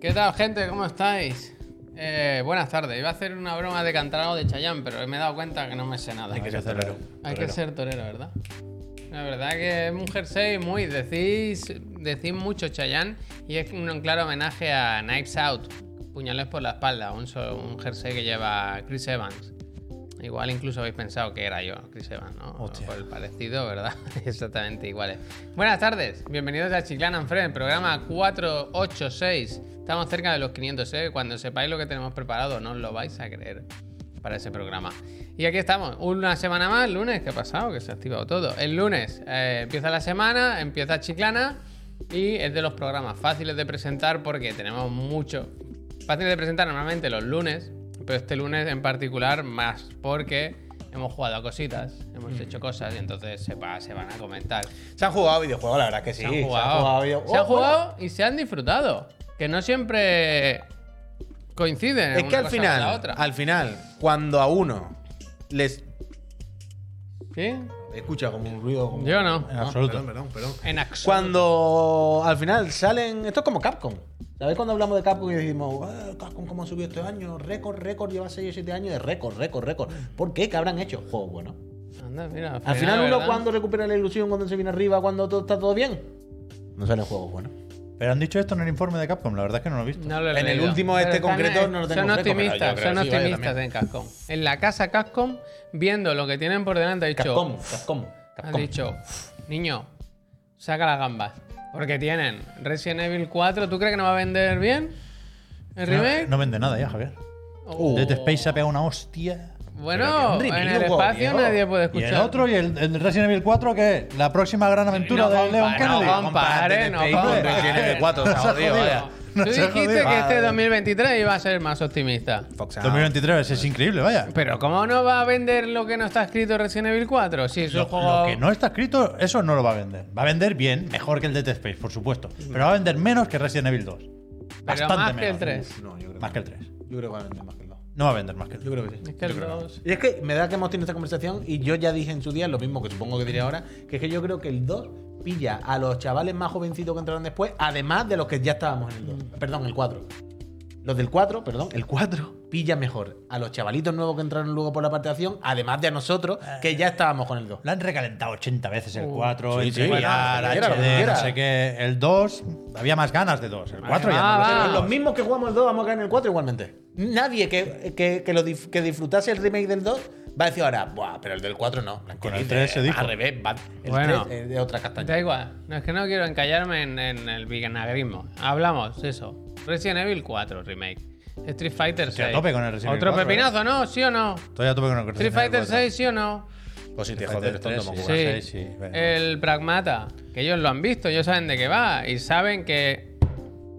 ¿Qué tal, gente? ¿Cómo estáis? Eh, buenas tardes. Iba a hacer una broma de cantar algo de Chayanne, pero me he dado cuenta que no me sé nada. Hay que ser torero. Hay que ser torero, ¿verdad? La verdad que es un jersey muy. Decís, decís mucho Chayanne y es un claro homenaje a Knives Out, puñales por la espalda, un jersey que lleva Chris Evans. Igual incluso habéis pensado que era yo, Chris Evans, ¿no? Hostia. Por el parecido, ¿verdad? Exactamente iguales. Buenas tardes, bienvenidos a Chiclana and Friends, programa 486. Estamos cerca de los 500, ¿eh? Cuando sepáis lo que tenemos preparado, no os lo vais a creer para ese programa. Y aquí estamos, una semana más, lunes, ¿qué ha pasado? Que se ha activado todo. El lunes eh, empieza la semana, empieza Chiclana y es de los programas fáciles de presentar porque tenemos mucho. Fáciles de presentar normalmente los lunes, pero este lunes en particular más porque hemos jugado a cositas, hemos hecho cosas y entonces se, va- se van a comentar. Se han jugado videojuegos, la verdad que sí. Se han jugado, video- se han Oh, jugado y se han disfrutado. Que no siempre coinciden. Es una que al cosa con la final, otra. al final, cuando a uno les. ¿Sí? Escucha como un ruido. como- Yo no. En absoluto. Perdón, perdón, perdón. En absoluto. Cuando al final salen. Esto es como Capcom. ¿Sabéis cuando hablamos de Capcom y decimos, "Ah, Capcom cómo ha subido este año? Récord, récord, lleva 6 o 7 años de récord, récord, récord. ¿Por qué? ¿Qué habrán hecho? Juegos buenos. Anda, mira, Al final, uno cuando recupera la ilusión, cuando se viene arriba, cuando todo está todo bien. No salen juegos buenos. Pero han dicho esto en el informe de Capcom, la verdad es que no lo he visto. No lo he En el último Pero este concreto no lo tengo Son optimistas, creo son sí, optimistas en Capcom. En la casa Capcom, viendo lo que tienen por delante, ha dicho, Capcom, Capcom, ha Capcom. dicho, niño, saca las gambas. Porque tienen Resident Evil 4, ¿tú crees que no va a vender bien? ¿El No, remake? no vende nada ya, Javier. Oh. Dead Space se ha pegado una hostia. Bueno, remake, en el espacio viejo. nadie puede Y escuchar. el otro, y el, el Resident Evil 4, que es la próxima gran aventura No de Leon compare, Kennedy. no compare, no compare. Resident Evil 4, Tú dijiste jodido. que este 2023 iba a ser más optimista. Fox Out. 2023 es increíble, vaya. Pero ¿cómo no va a vender lo que no está escrito en Resident Evil 4? Si es un Lo, juego... lo que no está escrito, eso no lo va a vender. Va a vender bien, mejor que el Dead Space, por supuesto. Pero va a vender menos que Resident Evil 2. Pero Bastante más que el menos. 3. No, yo creo, Más que el 3. yo creo que va a vender más que el 2. No va a vender más que el 2. Yo creo que sí. Es que el 2... Y es que me da que hemos tenido esta conversación y yo ya dije en su día lo mismo que supongo que diré ahora, que es que yo creo que el 2 pilla a los chavales más jovencitos que entraron después, además de los que ya estábamos en el 2. Perdón, el 4. Los del 4, perdón, el 4 pilla mejor a los chavalitos nuevos que entraron luego por la parte de acción, además de a nosotros que ya estábamos con el 2. Lo han recalentado 80 veces el Uh, 4, sí, el sí, bueno, HD, quiera. no sé qué. El 2, había más ganas de 2. El 4 ya Ah, no lo. Pero los mismos que jugamos el 2 vamos a caer en el 4 igualmente. Nadie que, que, que lo que disfrutase el remake del 2 va a decir ahora, Buah, pero el del 4 no. Con el 3 se dijo. Al revés, va- el Bueno. 3 es de otra castaña. Da igual. No, es que no quiero encallarme en, en el vinagrismo. Hablamos, eso. Resident Evil 4 Remake. Street Fighter Estoy a 6. tope con el Resident Evil Otro 4, pepinazo, ¿no? ¿Sí o no? Estoy a tope con el Street Fighter 6, ¿sí o no? Pues si te Fighter tonto, 3, Mokuba. Sí. sí, sí, bueno. El Pragmata. Que ellos lo han visto, ellos saben de qué va y saben que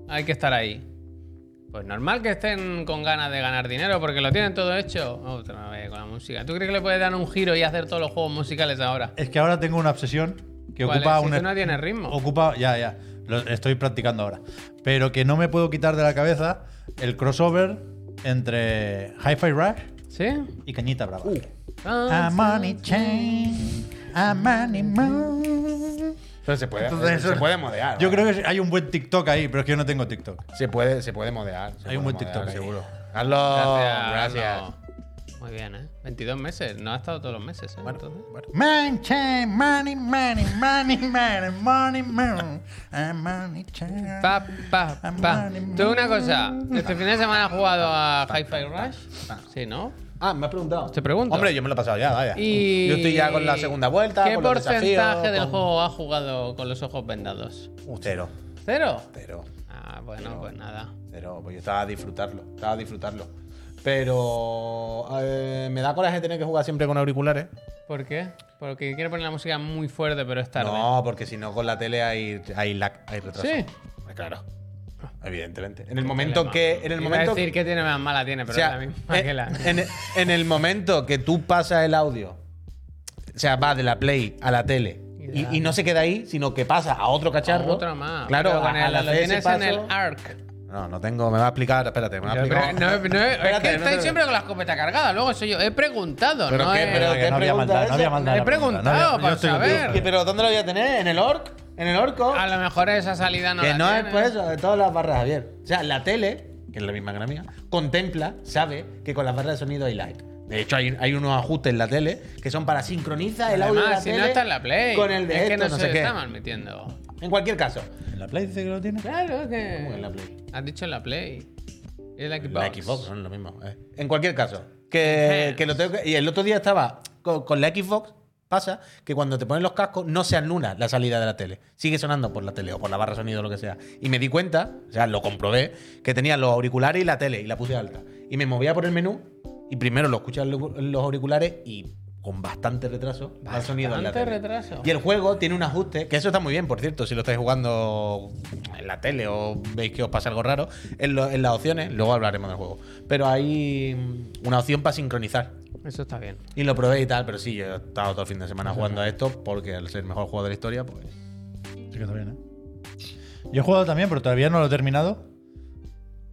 hay que estar ahí. Pues normal que estén con ganas de ganar dinero porque lo tienen todo hecho. Otra vez con la música. ¿Tú crees que le puedes dar un giro y hacer todos los juegos musicales ahora? Es que ahora tengo una obsesión que ¿Cuál ocupa es? Si un. tú no tienes ritmo. Ocupa. Ya, ya. Lo estoy practicando ahora. Pero que no me puedo quitar de la cabeza el crossover entre Hi-Fi Rush ¿Sí? y Cañita Brava. Ah, A money chain, a money moon. Pero se puede, Entonces, se puede modear. Yo ¿vale? creo que hay un buen TikTok ahí, pero es que yo no tengo TikTok. Se puede, se puede modear. se Hay un puede buen TikTok ahí. seguro. Hazlo. Gracias. Muy bien, ¿eh? 22 meses. No ha estado todos los meses, ¿eh? Entonces. Man chain, money, money, money, money, money, a money chain. Pa, pa, pa. Tú una cosa. ¿Este fin de semana has jugado a Hi-Fi Rush? Sí, ¿no? Ah, me has preguntado. Te pregunto. Hombre, yo me lo he pasado ya, vaya. Y... Yo estoy ya con la segunda vuelta. ¿Qué con los porcentaje desafíos, del con- juego has jugado con los ojos vendados? Cero. ¿Cero? Cero. Ah, bueno, pues nada. Pero pues yo estaba a disfrutarlo. Estaba a disfrutarlo. Pero eh, me da coraje tener que jugar siempre con auriculares. ¿Por qué? Porque quiero poner la música muy fuerte, pero es tarde. No, porque si no con la tele hay, hay lag, hay retraso. ¿Sí? Claro. Evidentemente. En el momento que. En el Iba momento a decir que tiene más mala tiene, pero o sea, es la misma que la. en, en el momento que tú pasas el audio, o sea, va de la Play a la tele Y no se queda ahí, sino que pasa a otro cacharro. Otro más. Claro, Pero a- el- al lo tienes en el ARC. No, no tengo, me va a explicar, espérate, me va a Pero, explicar. no, no, es que estáis siempre con la escopeta cargada. Luego soy yo. He preguntado, ¿Pero no qué? he- ¿Pero qué no había pregunta maldad, no había maldad. He preguntado para saber. contigo. ¿Y pero dónde lo voy a tener? ¿En el orc? En el orco. A lo mejor esa salida no que la no es por eso, de todas las barras, Javier. O sea, la tele, que es la misma que la mía, contempla, sabe que con las barras de sonido hay lag. De hecho, hay, hay unos ajustes en la tele que son para sincronizar el audio de la Además, si tele no está en la Play. con el de es que esto, no, no se sé qué. está mal metiendo. En cualquier caso. ¿En la Play dice que lo tiene? Claro, que. ¿Cómo en la Play? Has dicho en la Play. Y en la Xbox. La Xbox son lo mismo. eh. En cualquier caso, que, que lo tengo que- Y el otro día estaba con, con la Xbox. Pasa que cuando te ponen los cascos no se anula la salida de la tele. Sigue sonando por la tele o por la barra sonido o lo que sea. Y me di cuenta, o sea, lo comprobé, que tenía los auriculares y la tele y la puse alta. Y me movía por el menú y primero lo en los auriculares y con bastante retraso el sonido en la Bastante tele. retraso. Y el juego tiene un ajuste, que eso está muy bien, por cierto, si lo estáis jugando en la tele o veis que os pasa algo raro, en, lo- en las opciones, luego hablaremos del juego. Pero hay mm, una opción para sincronizar. Eso está bien. Y lo probé y tal, pero sí, yo he estado todo el fin de semana jugando a esto porque al ser el mejor juego de la historia, pues. Sí que está bien, ¿eh? Yo he jugado también, pero todavía no lo he terminado.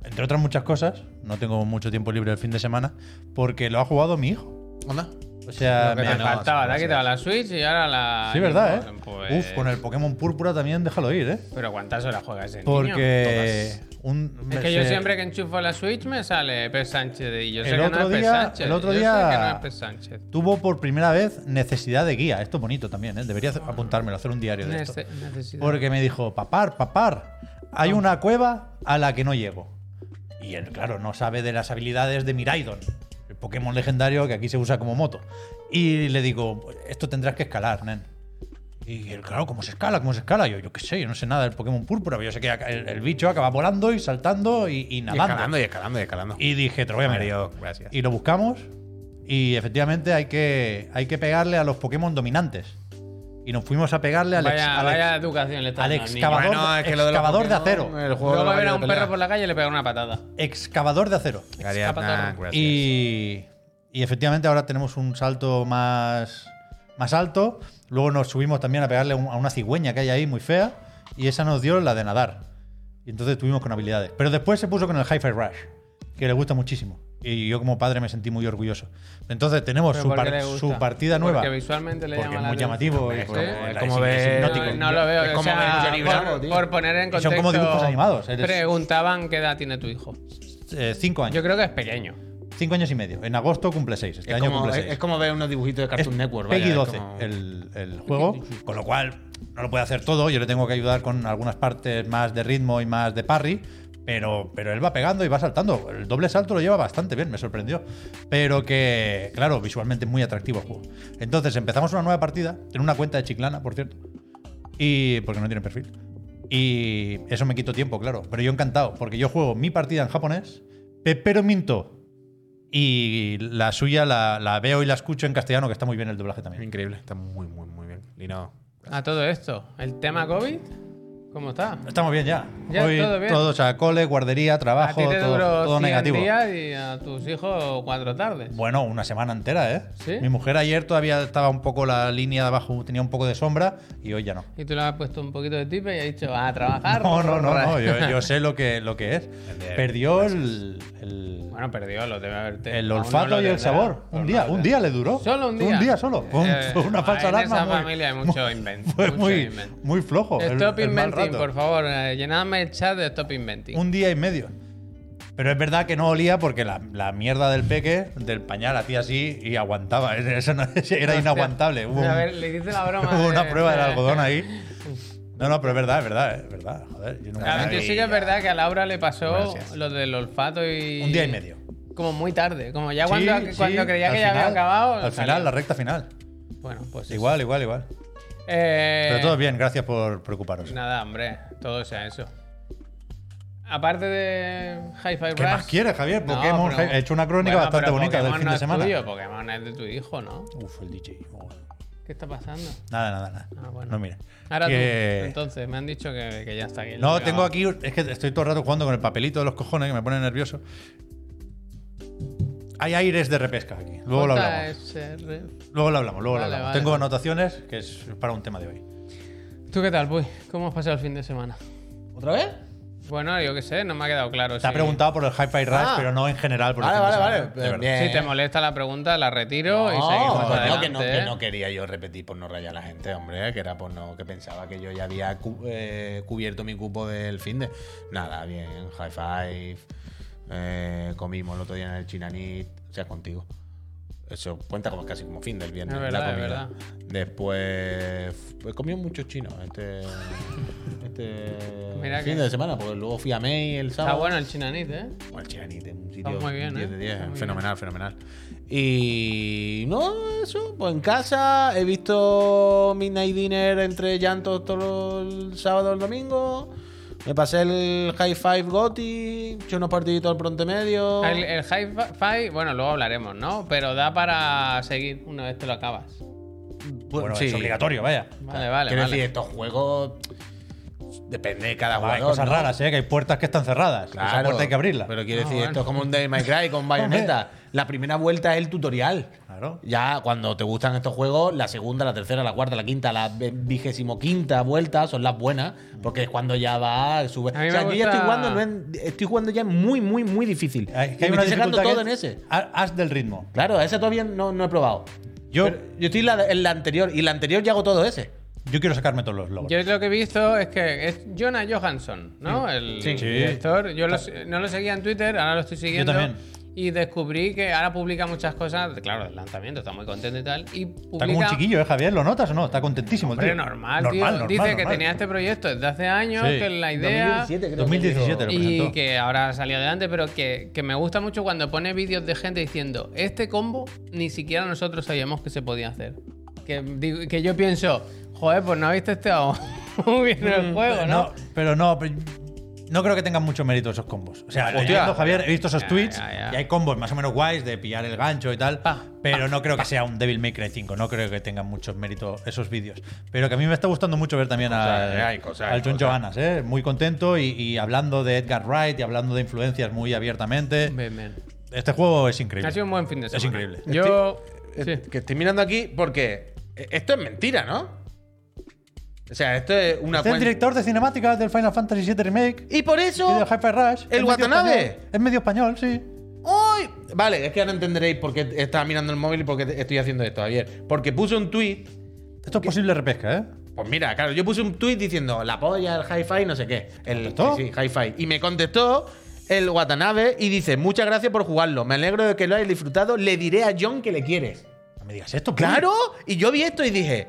Entre otras muchas cosas, no tengo mucho tiempo libre el fin de semana, porque lo ha jugado mi hijo. ¿Onda? O sea, me- te faltaba, te ha quitado la Switch y ahora la. sí, verdad, ¿eh? Pues- Uf, con el Pokémon Púrpura también déjalo ir, ¿eh? Pero ¿cuántas horas juega ese niño? Porque un, Es que yo siempre que enchufo la Switch me sale Pep Sánchez y yo sé El que otro no es día- Sánchez. el otro yo día- sé que no es tuvo por primera vez necesidad de guía. Esto es bonito también, ¿eh? Debería hacer- apuntármelo, hacer un diario de esto. Necesidad. Porque me dijo, papar, papar, hay una cueva a la que no llego. Y él, claro, no sabe de las habilidades de Miraidon, Pokémon legendario que aquí se usa como moto. Y le digo, esto tendrás que escalar, nen. Y él, claro, ¿cómo se escala? ¿Cómo se escala? Yo, yo qué sé, yo no sé nada del Pokémon púrpura, pero yo sé que el, el bicho acaba volando y saltando y, y Y nadando. escalando y escalando y escalando. Y dije, te lo voy a. Mario, gracias. Y lo buscamos y efectivamente hay que, hay que pegarle a los Pokémon dominantes. Y nos fuimos a pegarle al, ex- Vaya, al vaya ex- educación le al dando al excavador, Bueno, es que lo de excavador de acero. El juego de Luego la ver a un pelea. perro por la calle y le pega una patada. Excavador de acero. Nah, gracias. Y, y efectivamente ahora tenemos un salto más, más alto. Luego nos subimos también a pegarle un- a una cigüeña que hay ahí muy fea. Y esa nos dio la de nadar. Y entonces tuvimos con habilidades. Pero después se puso con el Hi-Fi Rush, que le gusta muchísimo. Y yo como padre me sentí muy orgulloso. Entonces tenemos ¿Pero su, por par- su partida nueva. Porque visualmente le Porque llama es muy llamativo. y Es como- es como ver- hipnótico. No, no lo veo. Es o como sea, Johnny por, Bravo, tío. por poner en Y contexto. son como dibujos animados, eres- Preguntaban qué edad tiene tu hijo. Eh, cinco años. Yo creo que es pequeño. Cinco años y medio. En agosto cumple seis. Este Es año como, cumple seis. es como ver unos dibujitos de Cartoon Es Network. Peggy vaya, es 12 como- el, el juego, con lo cual no lo puede hacer todo. Yo le tengo que ayudar con algunas partes más de ritmo y más de parry. Pero, pero él va pegando y va saltando. El doble salto lo lleva bastante bien, me sorprendió. Pero que, claro, visualmente muy atractivo el juego. Entonces empezamos una nueva partida, en una cuenta de Chiclana, por cierto. Y. porque no tiene perfil. Y eso me quitó tiempo, claro. Pero yo encantado, porque yo juego mi partida en japonés, Pepero Minto. Y la suya la, la veo y la escucho en castellano, que está muy bien el doblaje también. Increíble, está muy, muy, muy bien. Lino. A todo esto, el tema COVID, ¿cómo está? Estamos bien ya. Ya, Hoy todo bien. o sea, cole, guardería, A trabajo, ti te todo, duró todo 100 negativo. días y a tus hijos cuatro tardes. Bueno, una semana entera, ¿eh? ¿Sí? Mi mujer ayer todavía estaba un poco la línea de abajo, tenía un poco de sombra y hoy ya no. Y tú le has puesto un poquito de tipe y has dicho, a trabajar. No, no, no, no, yo, yo sé lo que, lo que es. Perdió el, el, Bueno, perdió, lo debe haberte. el aún no olfato lo y el sabor. Un no día, un día le duró. Solo un día. Un día solo. Fue, Eh, fue una falsa en alarma. esa muy- familia hay mucho invent. Fue mucho muy, invent. muy flojo. el- Stop el inventing, rato. por favor. eh, llenadme el chat de Stop inventing. Un día y medio. Pero es verdad que no olía porque la, la mierda del peque, del pañal, hacía así y aguantaba. Eso no- era inaguantable. Hubo, a ver, le hice la broma. hubo una prueba del algodón ahí. No, no, pero es verdad, es verdad, es verdad. Joder, yo nunca- ver, sí que es verdad que a Laura le pasó Gracias. lo del olfato y. Un día y medio. Como muy tarde. Como ya cuando, Sí, cuando sí, creía que ya había final, acabado. Al salió. final, la recta final. Bueno, pues. eso. Igual, igual, igual. Eh, Pero todo bien, gracias por preocuparos. Nada, hombre, todo sea eso. Aparte de Hi-Fi ¿Qué Rush. más quieres, Javier? No, Pokémon, pero- he hecho una crónica Bueno, bastante pero bonita del Pokémon fin no de es semana. tuyo, Pokémon es de tu hijo, ¿no? Uf, el DJ. oh. ¿Qué está pasando? Nada, nada, nada. Ah, bueno. No, mira. Ahora Que- tú, entonces, me han dicho que, que ya está aquí. No, tengo aquí. Es que estoy todo el rato jugando con el papelito de los cojones que me pone nervioso. Hay aires de repesca aquí. Luego lo hablamos. JSR. Luego lo hablamos, luego Vale, lo hablamos. vale, Tengo vale. anotaciones que es para un tema de hoy. ¿Tú qué tal, Puy? ¿Cómo has pasado el fin de semana? ¿Otra vez? Bueno, yo qué sé, no me ha quedado claro. Te ha si- preguntado por el Hi-Fi Rush, Ah. pero no en general. Por Vale, vale, semana, vale. Bien. Si te molesta la pregunta, la retiro y No, seguimos coño, adelante. que, no, que ¿eh? no quería yo repetir por no rayar a la gente, hombre, que era por no, que pensaba que yo ya había cu- eh, cubierto mi cupo del fin de. Nada, bien, high five. Eh, comimos el otro día en el Chinanit, o sea, contigo. Eso cuenta como casi como fin del viernes. Es la verdad, es comida. verdad. Después he comido muchos chinos este, este Mira fin que- de semana, porque luego fui a May el sábado. Está bueno el chinanit, ¿eh? Bueno, el Chinanit es un sitio muy bien, 10 ¿eh? de 10, Está muy fenomenal, fenomenal. Y no, eso, pues en casa he visto Midnight Dinner entre llantos todo el sábado el domingo. Me pasé el High Five Gotti, hecho unos partiditos al pronto medio. El, el Hi-Fi, bueno, luego hablaremos, ¿no? Pero da para seguir una vez te lo acabas. Bueno, sí. es obligatorio, vaya. Vale, vale, Quiero vale. decir, estos juegos depende de cada Hay jugador. cosas ¿no? raras, ¿eh? Que hay puertas que están cerradas. Esa Claro, puerta hay que abrirla. Pero quiero Ah, decir, bueno. esto es como un Devil May Cry con Bayonetta. La primera vuelta es el tutorial. Claro. Ya cuando te gustan estos juegos, la segunda, la tercera, la cuarta, la quinta, la vigésimo quinta vuelta son las buenas, porque es cuando ya va, sube. A mí O sea, me yo ya estoy gusta- jugando, no en- estoy jugando ya muy, muy, muy difícil. Hay, Y me estoy sacando todo en ese. ha- Haz del ritmo. Claro, ese todavía no, no he probado. Yo, Pero yo estoy en la, en la anterior, y la anterior ya hago todo ese. Yo quiero sacarme todos los logros. Yo lo que he visto es que es Jonah Johansson, ¿no? El Sí. Director. Yo lo- no lo seguía en Twitter, ahora lo estoy siguiendo. también. Y descubrí que ahora publica muchas cosas, claro, del lanzamiento, está muy contento y tal. Y Está como un publica. chiquillo, ¿eh, Javier? ¿Lo notas o no? Está contentísimo el Hombre, tío. normal, tío. normal, Dice que normal. tenía este proyecto desde hace años, Sí. que la idea. 2017 creo que 2017 lo Y que ahora salió adelante, pero que, que me gusta mucho cuando pone vídeos de gente diciendo, este combo ni siquiera nosotros sabíamos que se podía hacer. Que, digo- que yo pienso, joder, pues no habéis testeado muy bien el juego, ¿no? No, pero no, pero no creo que tengan mucho mérito esos combos. O sea, Hostia. leyendo, Javier, he visto esos Ya, tweets ya, ya. y hay combos más o menos guays de pillar el gancho y tal, Pa, pero no creo que sea un Devil May Cry 5, no creo que tengan mucho mérito esos vídeos. Pero que a mí me está gustando mucho ver también Cosas, a, hay cosas, hay al John. Johannes, ¿eh? muy contento y, y hablando de Edgar Wright y hablando de influencias muy abiertamente. Bien, bien. Este juego es increíble. Ha sido un buen fin de semana. Es increíble. Yo. Eh, sí. Que estoy mirando aquí porque eh, esto es mentira, ¿no? O sea, esto es una Este es el director de cinemáticas del Final Fantasy VII Remake Y por y eso. del Hyper Rush. ¿El Es medio Watanabe? español. Es medio español, sí. ¡Uy! Vale, es que ahora entenderéis por qué estaba mirando el móvil y por qué estoy haciendo esto, Javier. Porque puse un tweet. Esto es posible repesca, ¿eh? Pues mira, claro, yo puse un tweet diciendo la polla, el hi-fi, no sé qué. El, ¿Contestó? Sí, sí, hi-fi. Y me contestó el Watanabe y dice: Muchas gracias por jugarlo. Me alegro de que lo hayas disfrutado. Le diré a John que le quieres. No me digas esto. ¡Claro! Y yo vi esto y dije: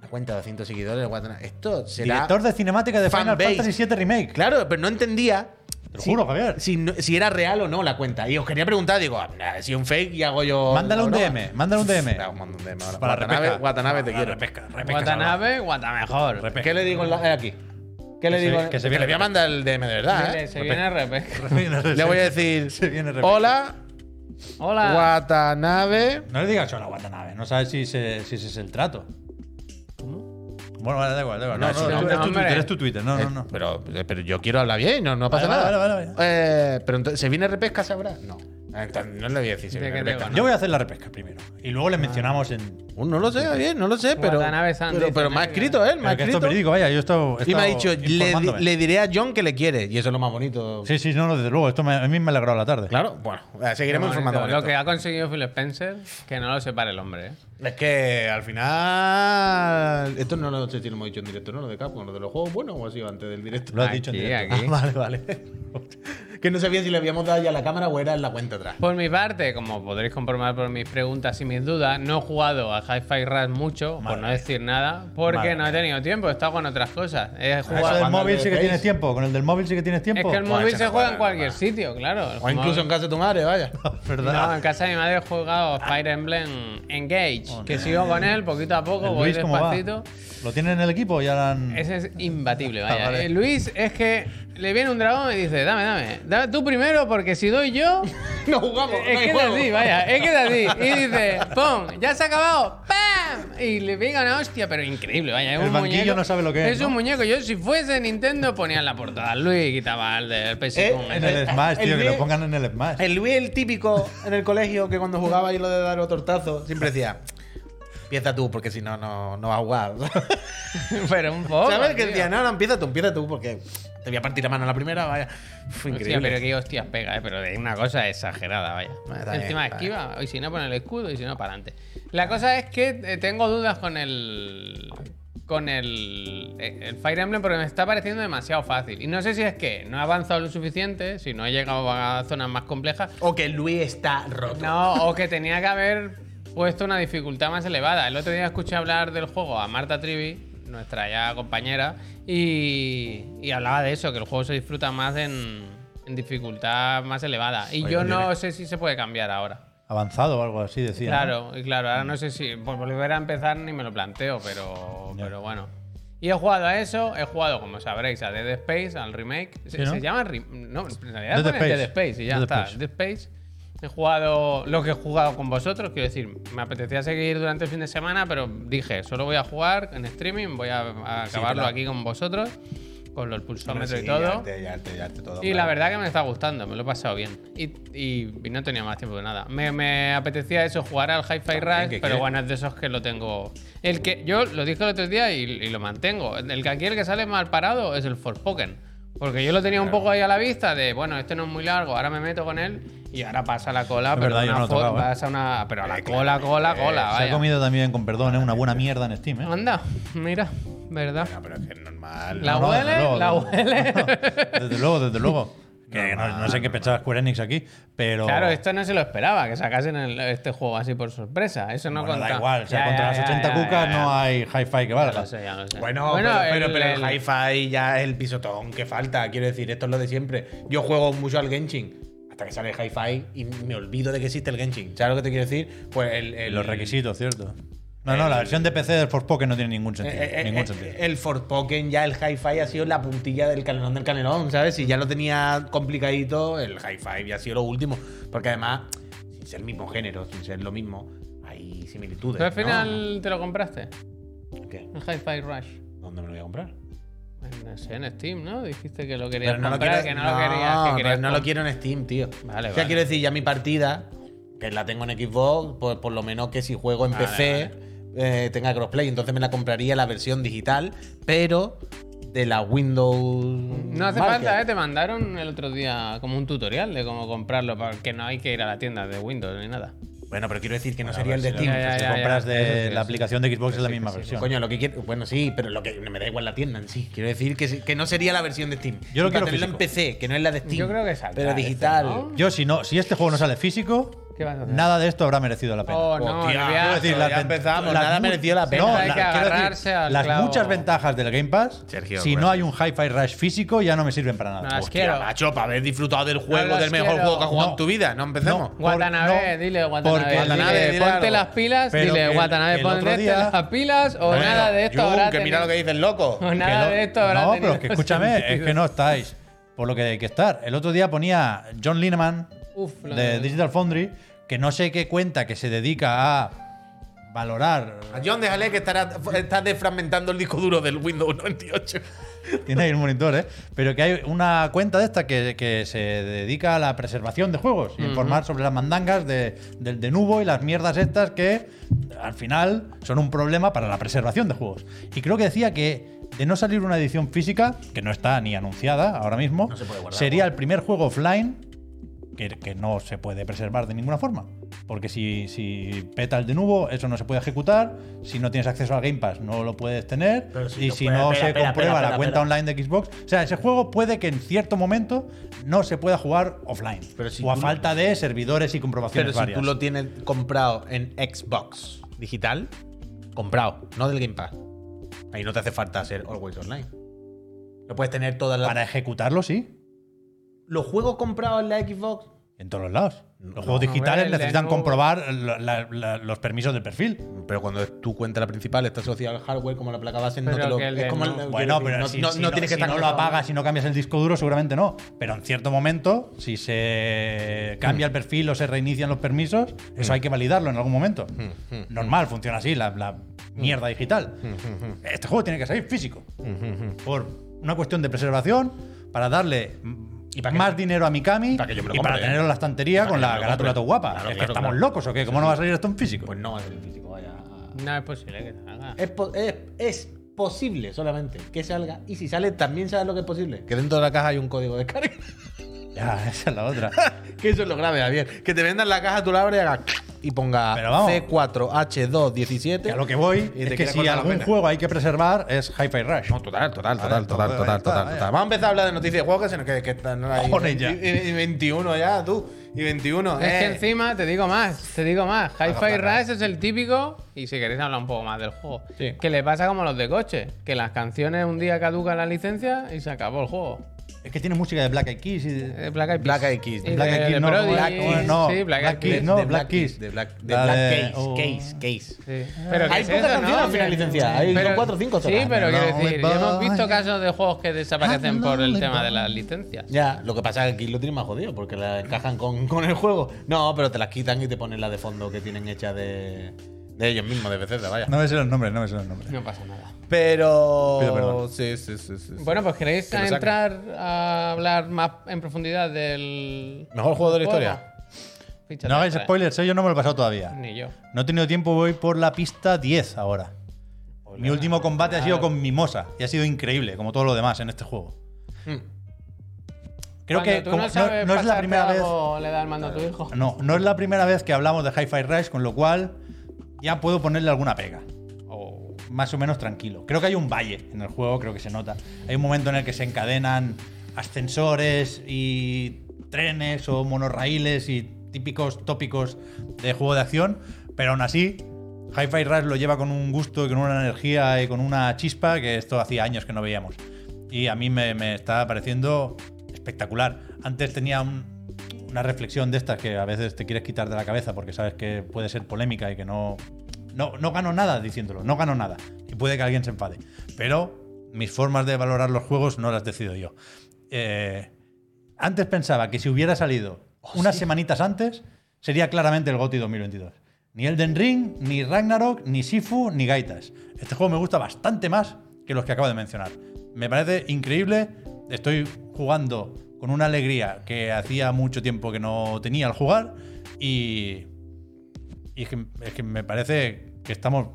Una cuenta de 200 seguidores. Esto será. Director de cinemática de Final. Fantasy VII Remake. Claro, pero no entendía. Te lo juro, Javier. Si, si era real o no la cuenta. Y os quería preguntar, digo, ah, si un fake y hago yo. Mándale un la. DM, mándale un DM. Venga, mando un DM ahora. Para Watanabe, repesca. Watanabe, te Para quiero. Repesca, repesca. Watanabe, Guatamejor. Repesca. ¿Qué le digo en la- eh, aquí? ¿Qué le Que se- digo? que se viene le voy a mandar el DM de verdad, Dile, ¿eh? se viene repesca. Le voy a decir, Se viene repesca. hola, Hola. Watanabe. No le digas hola Watanabe, no sabes si, se- si ese es el trato. Bueno, vale, da igual, da igual. No, No, no, no, tu- es tu hombre. Twitter, es tu Twitter. No, Eh, no, no. Pero, pero yo quiero hablar bien, no, no pasa Vale, nada. vale, vale, Eh, pero entonces, ¿se viene repesca, sabrá? No. Eh, entonces, no le voy a decir si De viene repesca. Yo voy a hacer la repesca primero. Y luego le mencionamos en. Uh, no lo sé, bien, no lo sé, pero. Pero, dice, pero me ha ¿no? escrito él, me ha escrito. verídico, vaya, yo he estado. he Y me ha dicho, le, diré a John que le quiere. Y eso es lo más bonito. Sí, sí, no, no, desde luego. Esto me- a mí me ha alegrado la tarde. Claro, bueno, eh, seguiremos informando. Lo que ha conseguido Phil Spencer, que no lo separe el hombre, ¿eh? Es que al final. Esto no lo sé si lo hemos dicho en directo, ¿no? Lo de Capcom, lo de los juegos buenos o ha sido antes del directo. Lo has dicho en directo. aquí. Ah, vale, vale. que no sabía si le habíamos dado ya la cámara o era en la cuenta atrás. Por mi parte, como podréis comprobar por mis preguntas y mis dudas, no he jugado a Hi-Fi Rush mucho, por no decir nada, porque Madre no he tenido tiempo, he estado con otras cosas. He Eso jugado. del cuando móvil sí que veis. tienes tiempo. Con el del móvil sí que tienes Es tiempo. que el móvil se no juega en cualquier no sitio, claro. O incluso en casa de tu madre, vaya. ¿Verdad? No, en casa de mi madre he jugado Fire Emblem Engage, que sigo con él poquito a poco, ¿El voy Luis cómo va? despacito. ¿Lo tienen en el equipo? Ya han... Ese es imbatible, vaya. Ah, vale. Luis es que le viene un dragón y dice, dame, dame, dame tú primero porque si doy yo... no jugamos. Es que es así, vaya, es que es así. Y dice, ¡pum! ¡Ya se ha acabado! ¡Pam! Y le pega una hostia, pero increíble, vaya. Es El un banquillo muñeco. no sabe lo que es, Es ¿no? un muñeco. Yo, si fuese Nintendo, ponía en la portada al Luis quitaba el del PS Eh, En el Smash, el tío, que Luis- lo pongan en el Smash. El Luis, el típico en el colegio, que cuando jugaba y lo de dar tortazo, siempre decía: empieza tú, porque si no, no, no vas a jugar. Pero un poco. ¿Sabes? Que decía, no, no, empieza tú, empieza tú, porque te voy a partir la mano la primera, vaya. Fue Hostia, increíble. pero qué hostias pega, ¿eh? Pero es una cosa exagerada, vaya. Bueno, bien, Encima está esquiva, y si no pone el escudo, y si no para adelante. La cosa es que eh, tengo dudas con el. Con el, eh, el Fire Emblem porque me está pareciendo demasiado fácil. Y no sé si es que no he avanzado lo suficiente, si no he llegado a zonas más complejas, O que Luis está roto. no, o que tenía que haber puesto una dificultad más elevada. El otro día escuché hablar del juego a Marta Trivi, nuestra ya compañera, y, y hablaba de eso, que el juego se disfruta más en, en dificultad más elevada. Y Oye, yo no sé si se puede cambiar ahora. Avanzado o algo así, decía. ¿no? Claro, y claro, ahora no sé si por volver a empezar ni me lo planteo, pero, Ya. pero bueno. Y he jugado a eso, he jugado, como sabréis, a Dead Space, al remake. Se, Sí, ¿no? se llama. No, en realidad Dead Space. Dead Space y ya Dead está. Space. Dead Space. He jugado lo que he jugado con vosotros, quiero decir, me apetecía seguir durante el fin de semana, pero dije, solo voy a jugar en streaming, voy a, a acabarlo aquí con vosotros, con los pulsómetros sí, y todo. todo, Y la claro. verdad que me está gustando, me lo he pasado bien. Y, y- y no tenía más tiempo de nada. Me, me apetecía eso, jugar al Hi-Fi Rush, ¿qué pero bueno, es de esos que lo tengo. El que yo lo dije el otro día y, y lo mantengo. El que aquí el que sale mal parado es el Forspoken. Porque yo lo tenía un poco ahí a la vista de, bueno, este no es muy largo, ahora me meto con él y ahora pasa la cola, Es pero, verdad, yo una no tocado, ¿eh? pasa una, pero a la Eh, cola, claro, cola, eh, cola. Se ha vaya. comido también, con perdón, ¿eh? una buena mierda en Steam, ¿eh? Anda, mira, ¿verdad? Pero es que es normal. La No, huele, la huele. Desde luego, desde luego. Que no, no sé qué pensaba Square Enix aquí, pero. Claro, esto no se lo esperaba, que sacasen el- este juego así por sorpresa. Eso no Bueno, da contaba. igual, o sea, Ya, contra ya, las ya, 80 ya, cucas ya, no hay hi-fi que Ya valga. lo sé, ya lo sé. Bueno, pero, pero, el- pero el, el- hi-fi ya es el pisotón que falta. Quiero decir, esto es lo de siempre. Yo juego mucho al Genshin hasta que sale hi-fi y me olvido de que existe el Genshin. ¿Sabes lo que te quiero decir? Pues el, el- Los requisitos, ¿cierto? No, no, la versión de PC del Forspoken no tiene ningún eh, sentido. eh, ningún eh, sentido. el Forspoken ya el hi-fi ha sido la puntilla del canelón del canelón, ¿sabes? Si ya lo tenía complicadito, el hi-fi ya ha sido lo último. Porque además, sin ser el mismo género, sin ser lo mismo, hay similitudes. ¿Tú al ¿no? final te lo compraste? ¿Qué? El Hi-Fi Rush. ¿Dónde me lo voy a comprar? En- No sé, en Steam, ¿no? Dijiste que lo querías Pero no lo comprar, quiero, que no, lo querías. Que no, querías no lo quiero en Steam, tío. Vale, o sea, vale. quiero decir, ya mi partida, que la tengo en Xbox, pues por lo menos que si juego en Vale, PC eh, tenga crossplay. Entonces me la compraría la versión digital, pero de la Windows. No hace Market. falta, ¿eh? Te mandaron el otro día como un tutorial de cómo comprarlo, porque no hay que ir a la tienda de Windows ni nada. Bueno, pero quiero decir que no sería el de Steam. Si compras de la aplicación de Xbox es la misma versión. Coño, lo que quiero. Bueno, sí, pero lo que me da igual la tienda en sí. Quiero decir que, que no sería la versión de Steam. Yo lo quiero tenerlo en. PC, que no es la de Steam. Yo creo que saldrá Pero este, digital. ¿no? Yo, si no, si este juego no sale físico, ¿Qué vas a hacer? nada de esto habrá merecido la pena. Oh, no, Hostia, el quiero viaje. decir, las ya ven- empezamos, las nada mu- mereció la pena. No, Hay la- que quiero decir, agarrarse al las clavo. muchas ventajas del Game Pass, Sergio, si bueno. no hay un Hi-Fi Rush físico, ya no me sirven para nada. No, las Hostia, quiero. macho, para haber disfrutado del juego, las del mejor quiero. juego que has jugado No. en tu vida. No empecemos. No. Watanabe, no, dile Watanabe. porque- dile, Watanabe, dile ponte algo. las pilas, Pero dile el- Watanabe, el ponte día- las pilas o Bueno, nada de esto Jun, habrá que mira lo que dice el loco. o nada lo- de esto habrá No, pero que escúchame, es sentido. que no estáis por lo que hay que estar. El otro día ponía John Lineman Uf, lo de de- Digital Foundry, que no sé qué cuenta que se dedica a valorar. A John, déjale que estará, está desfragmentando el disco duro del Windows 98. Tiene ahí el monitor, ¿eh? Pero que hay una cuenta de esta que, que se dedica a la preservación de juegos y informar sobre las mandangas de, del de Nubo y las mierdas estas que al final son un problema para la preservación de juegos. Y creo que decía que de no salir una edición física, que no está ni anunciada ahora mismo, No se sería el primer juego offline que, que no se puede preservar de ninguna forma. Porque si, si peta el de nuevo, eso no se puede ejecutar. Si no tienes acceso al Game Pass, no lo puedes tener. Pero si y si puede- no se comprueba la cuenta online de Xbox. O sea, ese juego puede que en cierto momento no se pueda jugar offline. Pero si o a tú- falta de servidores y Pero comprobaciones si varias. tú lo tienes comprado en Xbox digital, comprado, no del Game Pass. Ahí no te hace falta ser always online. Lo puedes tener todas las. Para ejecutarlo, sí. Los juegos comprados en la Xbox. En todos los lados. Los No, juegos digitales necesitan comprobar la- la- la- los permisos del perfil. Pero cuando es tu cuenta la principal, está asociada al hardware, como la placa base, no te lo. Es como el- Bueno, pero no, si, no- si no no, tienes que si estar no lo apagas y no cambias el disco duro, seguramente no. Pero en cierto momento, si se cambia el perfil o se reinician los permisos, eso hay que validarlo en algún momento. Normal, funciona así, la, la mierda digital. Este juego tiene que salir físico. Por una cuestión de preservación, para darle Y para que- más dinero a Mikami para que yo me lo y para compre, tenerlo en la estantería con la carátula todo guapa. Claro, es que claro, estamos claro. locos o qué, ¿cómo no va a salir esto en físico? Pues no va a ser físico, vaya. No es posible que salga. Es, po- es- es posible solamente que salga. Y si sale, también sabes lo que es posible. Que dentro de la caja hay un código de carga. Ya, esa es la otra. que eso es lo grave, Javier. Que te vendan la caja, tú la abres y hagas y ponga Pero vamos. C4H217. Que a lo que voy Y es que si algún pena. juego hay que preservar es Hi-Fi Rush. No, total, total, total, total, pues, total, total. Vamos a empezar a hablar de noticias de juegos que se nos quede que están ahí. Cojones ya. Y, y- y 21 ya, tú. Y 21. Es eh. que encima, te digo más, te digo más. Hi-Fi. Rush es el típico, y si queréis hablar un poco más del juego, Sí. que le pasa como a los de coche, que las canciones un día caducan la licencia y se acabó el juego. Es que tiene música de Black Eyed Keys y de... Eh, Black Eyed Black Peas. Eyed. Y Black de- Eyed de no, Black, no, sí, Black Black Eyed Peas. no, de Black Keys. De Black, de La Black de- Case, oh. Case, Case. Sí. Pero ¿qué Hay pocas canciones al final licenciadas, hay son cuatro o cinco Sí, pero quiero decir, ya hemos visto casos de juegos que desaparecen por el tema de las licencias. Ya, lo que pasa es que aquí lo tienen más jodido porque la encajan con, con el juego. No, pero te las quitan y te ponen la de fondo que tienen hecha de, de ellos mismos, de Bethesda, vaya. No me sé los nombres, no me sé los nombres. No pasa nada. Pero. Pido perdón. Sí, sí, sí, sí, sí. Bueno, pues queréis Que lo saquen. entrar a hablar más en profundidad del. Mejor juego de la historia. Ficha No hagáis extra. spoilers, ¿eh? yo no me lo he pasado todavía. Ni yo. No he tenido tiempo, voy por la pista 10 ahora. Mi último combate ha sido con Mimosa y ha sido increíble, como todo lo demás en este juego. Mm. Creo Cuando que como- no, no, sabes no es la primera vez. le da el mando a tu hijo. No, no es la primera vez que hablamos de Hi-Fi Rush, con lo cual ya puedo ponerle alguna pega. Oh. Más o menos tranquilo. Creo que hay un valle en el juego, creo que se nota. Hay un momento en el que se encadenan ascensores y trenes o monorraíles y típicos tópicos de juego de acción, pero aún así, Hi-Fi Rush lo lleva con un gusto y con una energía y con una chispa que esto hacía años que no veíamos. Y a mí me, me está pareciendo espectacular. Antes tenía un- una reflexión de estas que a veces te quieres quitar de la cabeza porque sabes que puede ser polémica y que no, no, no gano nada diciéndolo, no gano nada. Y puede que alguien se enfade. Pero mis formas de valorar los juegos no las decido yo. Eh, antes pensaba que si hubiera salido unas semanitas antes, sería claramente el GOTY 2022. Ni Elden Ring, ni Ragnarok, ni Sifu, ni Gaitas. Este juego me gusta bastante más que los que acabo de mencionar. Me parece increíble. Estoy jugando con una alegría que hacía mucho tiempo que no tenía al jugar. Y, y es, que, es que me parece que estamos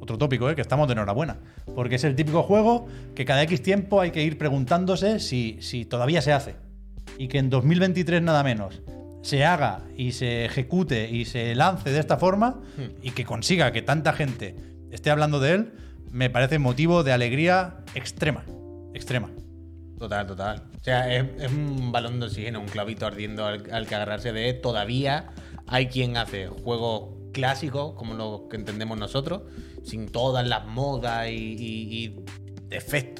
otro tópico, ¿eh? que estamos de enhorabuena. Porque es el típico juego que cada X tiempo hay que ir preguntándose si, si todavía se hace. Y que en 2023 nada menos se haga y se ejecute y se lance de esta forma y que consiga que tanta gente esté hablando de él, me parece motivo de alegría extrema. Extrema. Total, total. O sea, es, un balón de oxígeno, un clavito ardiendo al, que agarrarse de. Todavía hay quien hace juegos clásicos, como los que entendemos nosotros, sin todas las modas y, y-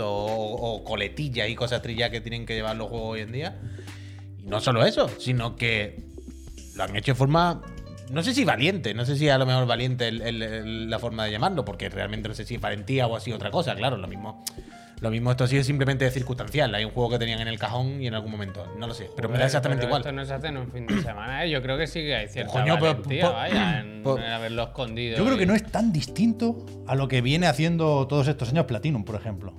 o, coletillas y cosas trilladas que tienen que llevar los juegos hoy en día. Y no solo eso, sino que lo han hecho de forma. No sé si valiente, no sé si a lo mejor valiente la forma de llamarlo, porque realmente no sé si es valentía o así otra cosa, claro, lo mismo. Lo mismo esto ha sido simplemente circunstancial. Hay un juego que tenían en el cajón y en algún momento. No lo sé, pero me da exactamente Pero igual. Esto no se hace en un fin de semana, ¿eh? Yo creo que sí que hay cierta Coño, pero- valentía, po- vaya, en, po- en haberlo escondido. Yo creo que no es tan distinto a lo que viene haciendo todos estos años Platinum, por ejemplo.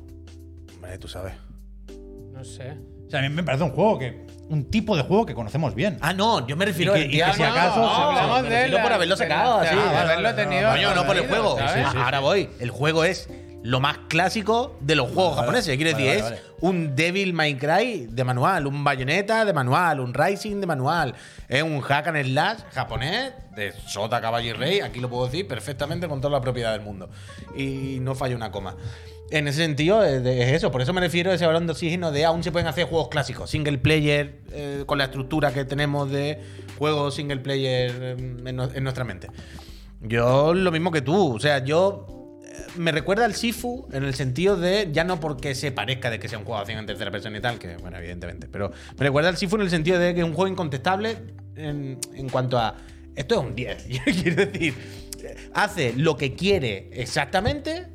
Hombre, tú sabes. No sé. O sea, a mí me parece un juego que. Un tipo de juego que conocemos bien. Ah, no, yo me refiero Y que- y que si diablo, acaso no, se- hablamos me de la- por haberlo sacado así. Ah, haberlo tenido. Coño, no por el juego. Ahora voy. El juego es lo más clásico de los juegos Vale, japoneses. Quiero vale, decir, vale, es un Devil May Cry de manual, un Bayonetta de manual, un Rising de manual. Es un hack and slash japonés de Sota, Caballo y Rey. Aquí lo puedo decir perfectamente con toda la propiedad del mundo. Y no falla una coma. En ese sentido, es, eso. Por eso me refiero a ese balón de oxígeno de aún se pueden hacer juegos clásicos, single player, eh, con la estructura que tenemos de juegos single player eh, en, en nuestra mente. Yo lo mismo que tú. O sea, yo me recuerda al Sifu en el sentido de, ya no porque se parezca de que sea un juego de acción en tercera persona y tal, que bueno, evidentemente, pero me recuerda al Sifu en el sentido de que es un juego incontestable en, en cuanto a, esto es un 10, quiero decir, hace lo que quiere exactamente,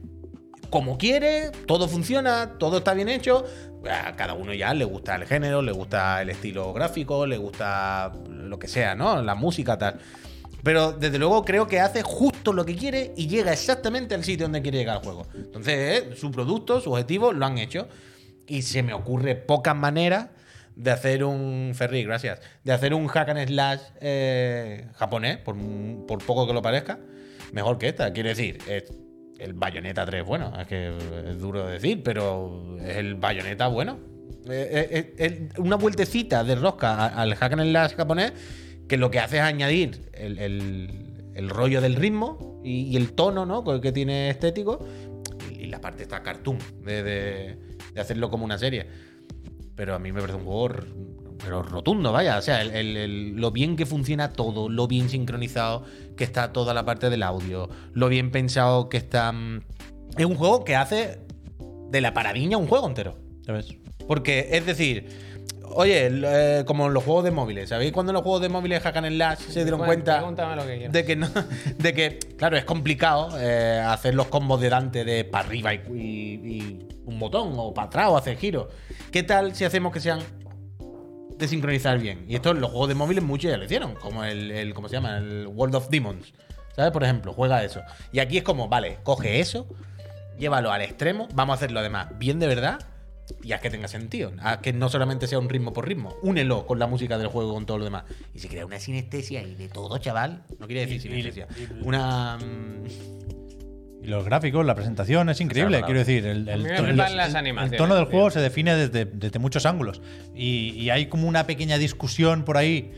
como quiere, todo funciona, todo está bien hecho. A cada uno ya le gusta el género, le gusta el estilo gráfico, le gusta lo que sea, ¿no? La música, tal. Pero desde luego creo que hace justo lo que quiere y llega exactamente al sitio donde quiere llegar el juego. Entonces, eh, su producto, su objetivo, lo han hecho. Y se me ocurre pocas maneras de hacer un. Ferry, gracias. De hacer un hack and slash eh, japonés, por, por poco que lo parezca. mejor que esta. Quiero decir, es el Bayonetta 3 bueno, es que es duro de decir, pero es el Bayonetta bueno. Eh, eh, una vueltecita de rosca al hack and slash japonés que lo que hace es añadir el, el- el rollo del ritmo y, y el tono ¿no? Que tiene estético y, y la parte está cartoon de, de- de hacerlo como una serie. Pero a mí me parece un juego pero rotundo, vaya. O sea, el- el- el- lo bien que funciona todo, lo bien sincronizado que está toda la parte del audio, lo bien pensado que está. mm, Es un juego que hace de la paradiña un juego entero. ¿Ya ves? Porque, es decir, oye, el, eh, como en los juegos de móviles, ¿sabéis cuando en los juegos de móviles Hack and Slash se dieron Bueno, cuenta lo que de que, no, de que, claro, es complicado eh, hacer los combos de Dante de para arriba y, y- y un botón, o para atrás, o hacer giros? ¿Qué tal si hacemos que sean de sincronizar bien? Y esto en los juegos de móviles muchos ya lo hicieron, como el, el- ¿cómo se llama? El World of Demons. ¿Sabes? Por ejemplo, juega eso. Y aquí es como, vale, coge eso, llévalo al extremo, vamos a hacerlo además bien de verdad y haz que tenga sentido. Haz que no solamente sea un ritmo por ritmo. Únelo con la música del juego, con todo lo demás. Y se crea una sinestesia y de todo, chaval. No quiere decir Y- sinestesia. y- Una. Y los gráficos, la presentación es increíble. Quiero decir, el, el el- las el- tono del tío. juego se define desde, desde muchos ángulos. Y, y hay como una pequeña discusión por ahí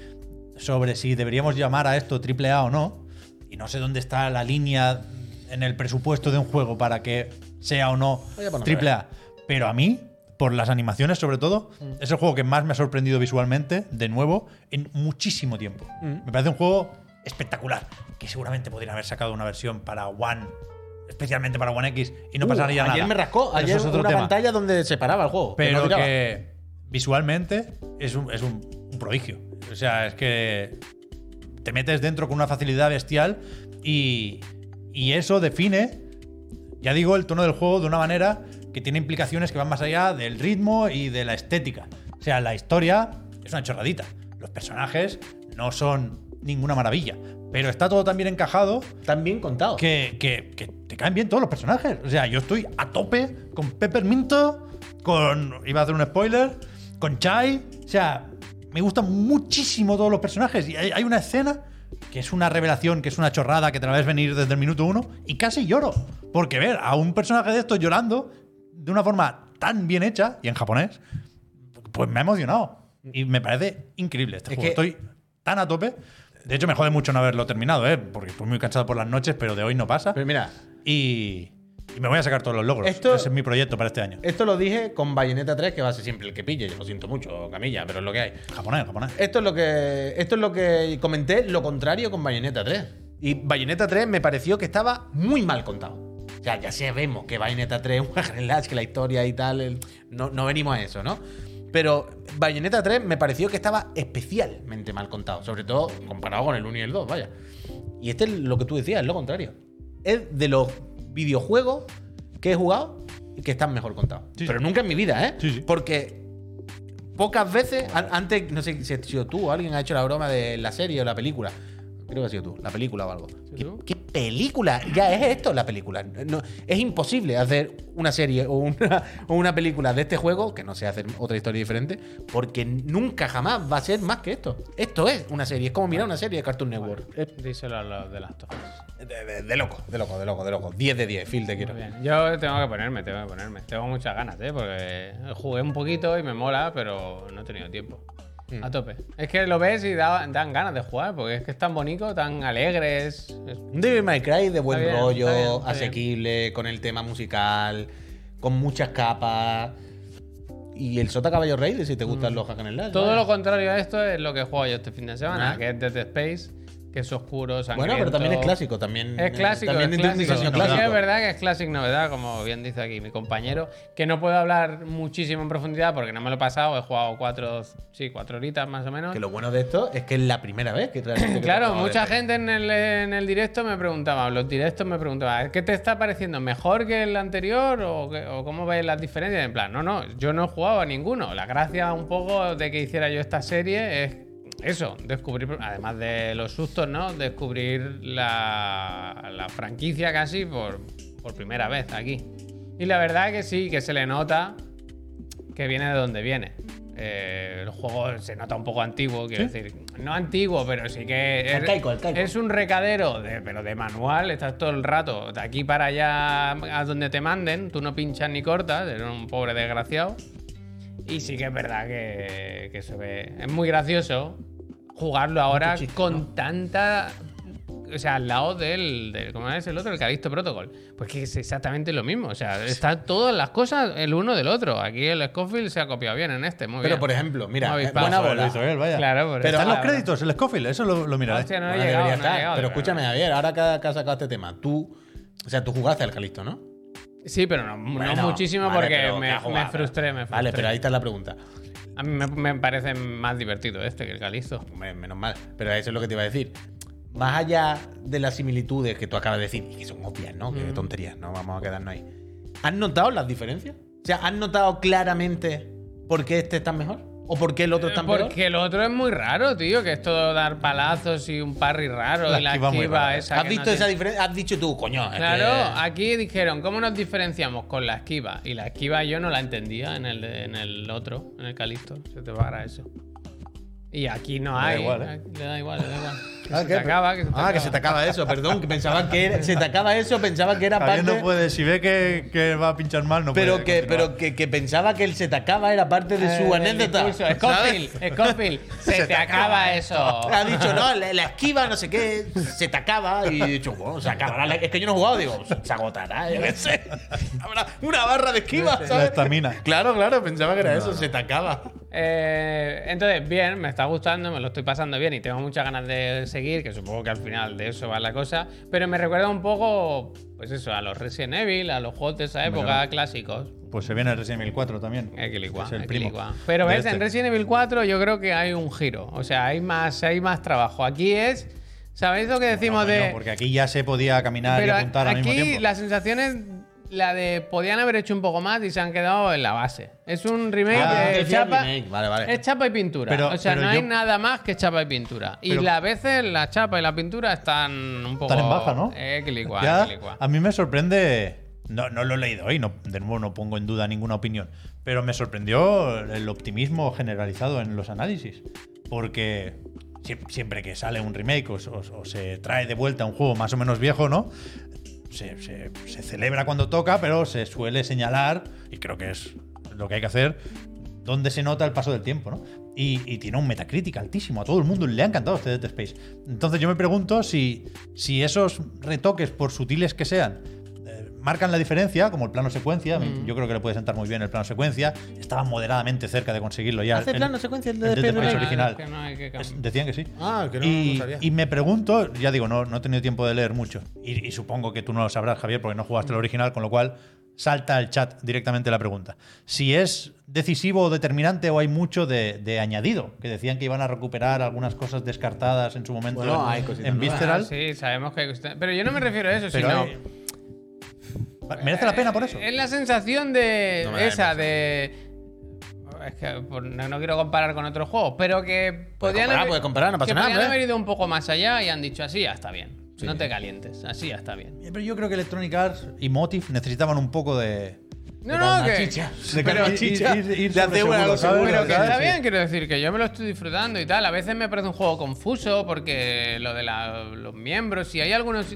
sobre si deberíamos llamar a esto AAA o no. Y no sé dónde está la línea en el presupuesto de un juego para que sea o no AAA. Pero a mí, por las animaciones sobre todo, Mm. es el juego que más me ha sorprendido visualmente, de nuevo, en muchísimo tiempo. Mm. Me parece un juego espectacular, que seguramente podrían haber sacado una versión para One, especialmente para One X, y no uh, pasaría nada. Ayer me rascó. Ayer es otro una tema. pantalla donde se paraba el juego. que no Pero que visualmente es un, es un- un prodigio. O sea, es que te metes dentro con una facilidad bestial y, y eso define, ya digo, el tono del juego de una manera que tiene implicaciones que van más allá del ritmo y de la estética. O sea, la historia es una chorradita. Los personajes no son ninguna maravilla. Pero está todo tan bien encajado Tan bien contado. que, que- que te caen bien todos los personajes. O sea, yo estoy a tope con Pepperminto, con. Iba a hacer un spoiler, con Chai. O sea, me gustan muchísimo todos los personajes. Y hay, hay una escena que es una revelación, que es una chorrada que te la ves venir desde el minuto uno, y casi lloro. Porque ver a un personaje de estos llorando de una forma tan bien hecha, y en japonés, pues me ha emocionado. Y me parece increíble este Es juego. que- Estoy tan a tope. De hecho, me jode mucho no haberlo terminado, ¿eh? Porque estoy muy cansado por las noches, pero de hoy no pasa. Pero mira, Y, y me voy a sacar todos los logros. Esto- Ese es mi proyecto para este año. esto lo dije con Bayonetta 3, que va a ser siempre el que pille. Yo lo siento mucho, Camilla, pero es lo que hay. Japonés, japonés. Esto es lo que esto es lo que comenté, lo contrario con Bayonetta 3. Y Bayonetta 3 me pareció que estaba muy mal contado. O sea, ya sabemos que Bayonetta 3 es un hack and slash, que la historia y tal, el- no, no venimos a eso, ¿no? Pero Bayonetta 3 me pareció que estaba especialmente mal contado, sobre todo comparado con el 1 y el 2, vaya. Y este es lo que tú decías, es lo contrario. Es de los videojuegos que he jugado y que están mejor contados. Sí, Pero sí. nunca en mi vida, ¿eh? Sí. Porque pocas veces, an- antes, no sé si tú o alguien ha hecho la broma de la serie o la película. Creo que ha sido tú, la película o algo. ¿Qué, película? Ya es esto la película. No, es imposible hacer una serie o una, o una película de este juego, que no sé hacer otra historia diferente, porque nunca jamás va a ser más que esto. Esto es una serie, es como mirar una serie de Cartoon Network. Díselo a los de las tofas. de, de- de loco, de loco, de loco, de loco. 10 de 10, Phil, te quiero. Bien. Yo tengo que ponerme, tengo que ponerme. Tengo muchas ganas, ¿eh? Porque jugué un poquito y me mola, pero no he tenido tiempo. Mm. A tope. Es que lo ves y da- dan ganas de jugar, porque es que es tan bonito, tan alegres. es- Un Devil May Cry de buen Está bien, rollo, está bien, está asequible, con el tema musical, con muchas capas. Y el Sota Caballo Rey, si te gustan los hack and slash, Mm. Todo lo contrario a esto es lo que juego yo este fin de semana, Ah. que es Dead Space, que es oscuro, sangriento. Bueno, pero también es clásico, también. Es clásico, también es clásico. clásico. es verdad que es Classic novedad, como bien dice aquí mi compañero, que no puedo hablar muchísimo en profundidad porque no me lo he pasado, he jugado cuatro, sí, cuatro horitas más o menos. Que lo bueno de esto es que es la primera vez que realmente. Claro, mucha gente en el, en el directo me preguntaba, los directos me preguntaban, ¿qué te está pareciendo? ¿Mejor que el anterior o, o cómo ves las diferencias? En plan, no, no, yo no he jugado a ninguno. La gracia un poco de que hiciera yo esta serie es eso, descubrir, además de los sustos, ¿no? Descubrir la, la franquicia casi por, por primera vez aquí. Y la verdad que sí, que se le nota que viene de donde viene. eh, el juego se nota un poco antiguo, quiero decir. No antiguo, pero sí que. es- Arcaico, arcaico. Es un recadero, de, pero de manual. Estás todo el rato de aquí para allá a donde te manden. Tú no pinchas ni cortas, eres un pobre desgraciado. Y sí que es verdad que, que se ve. Es muy gracioso jugarlo ahora chiste, con tanta. O sea, al lado del, del- ¿Cómo es el otro? El Calixto Protocol. Pues que es exactamente lo mismo. O sea, están todas las cosas el uno del otro. Aquí el Scofield se ha copiado bien en este. Muy Pero bien. por ejemplo, mira, Muy eh, buena bola. vaya. Claro, por Pero ¿Están los créditos, el Scofield? Eso lo, lo miraré. Hostia, no he Bueno, llegado, debería no he estar. llegado, Pero escúchame. Javier, ahora que, que has sacado este tema, tú. O sea, tú jugaste al Calisto, ¿no? Sí, pero no, muchísimo vale, porque me, frustré, me frustré. Vale, pero ahí está la pregunta. A mí me, me parece más divertido este que el. Hombre, Menos mal. Pero eso es lo que te iba a decir. Más allá de las similitudes que tú acabas de decir, y que son obvias, ¿no? Mm. Que tonterías, no vamos a quedarnos ahí. ¿Has notado las diferencias? O sea, ¿has notado claramente por qué este está mejor? ¿O por qué el otro está peor? Porque el otro es muy raro, tío, que es todo dar palazos y un parry raro La y la esquiva esa. ¿Has que visto no esa diferencia? Has dicho tú, coño. Claro, que- aquí dijeron, ¿cómo nos diferenciamos con la esquiva? Y la esquiva yo no la entendía en el, de- en el otro, en el Calixto. Se te va a eso. Y aquí no da hay. igual, ¿eh? Le da igual, le da igual. Que Ah, se te acaba, que se te ah, que acaba. se te acaba eso, perdón, que pensaba que era- se te acaba eso, pensaba que era Javier parte. no puede, si ve que, que va a pinchar mal, no pero puede. que, continuar. pero que, que pensaba que el se te acaba era parte de su Eh, anécdota. Scofield, Scofield, se, te acaba eso. Ha dicho, no, la, la esquiva, no sé qué, se te acaba. Y he dicho, bueno, se acabará. la- Es que yo no he jugado, digo, se agotará, yo qué sé. Habrá una barra de esquiva, La ¿sabes? estamina. Claro, claro, pensaba que era eso, se te acaba. Eh, entonces, bien, me está gustando, me lo estoy pasando bien y tengo muchas ganas de seguir, que supongo que al final de eso va la cosa, pero me recuerda un poco, pues eso, a los Resident Evil, a los juegos de esa época clásicos. Pues se viene el Resident Evil 4 también. Equilicua, Es el primo. Pero ves, en este. Resident Evil 4 yo creo que hay un giro, o sea, hay más, hay más trabajo. Aquí es, ¿sabéis lo que decimos No, de... porque aquí ya se podía caminar y apuntar al mismo tiempo. la sensación es la de podían haber hecho un poco más y se han quedado en la base. Es un remake Ah, de chapa, remake, vale, vale. es chapa y pintura. Pero- o sea, no yo- hay nada más que chapa y pintura. Y Pero- a veces la chapa y la pintura están un poco Están en baja, ¿no? Eh, quilicua, Ya, quilicua. a mí me sorprende. No, no lo he leído hoy, no, de nuevo no pongo en duda ninguna opinión. Pero me sorprendió el optimismo generalizado en los análisis. Porque sie- siempre que sale un remake o, o- o se trae de vuelta un juego más o menos viejo, ¿no? Se, celebra cuando toca, pero se suele señalar, y creo que es lo que hay que hacer, donde se nota el paso del tiempo, ¿no? Y, y tiene un Metacritic altísimo. A todo el mundo le ha encantado este Dead Space. Entonces yo me pregunto si, si esos retoques, por sutiles que sean, marcan la diferencia, como el plano secuencia. mí- Yo creo que le puede sentar muy bien el plano secuencia. Estaban moderadamente cerca de conseguirlo ya. ¿Hace en- plano secuencia el de Space original. Es que no hay que cambiar. Es- Decían que sí. Ah, que no, y, no sabía. y me pregunto, ya digo, no, no he tenido tiempo de leer mucho. Y, y supongo que tú no lo sabrás, Javier, porque no jugaste el original, con lo cual salta al chat directamente la pregunta. Si es decisivo o determinante o hay mucho de, de añadido, que decían que iban a recuperar algunas cosas descartadas en su momento Bueno, en, hay. Visceral. Ah, sí, sabemos que... usted- Pero yo no me refiero a eso, Pero sino... hay- ¿Merece la pena por eso? Es la sensación de No esa, de. Es que por- no, no quiero comparar con otros juegos, pero que podían comparar, haber, puedes comparar, no pasa que nada, podían hombre. haber ido un poco más allá y han dicho así ya está bien. No te calientes, así ya está bien. Pero yo creo que Electronic Arts y Motive necesitaban un poco de. No, no, que. chicha. de Pero ir- chicha. ir- ir De hacer una seguro, seguro, Pero que está Sí. bien, quiero decir, que yo me lo estoy disfrutando y tal. A veces me parece un juego confuso porque lo de la- los miembros y hay algunos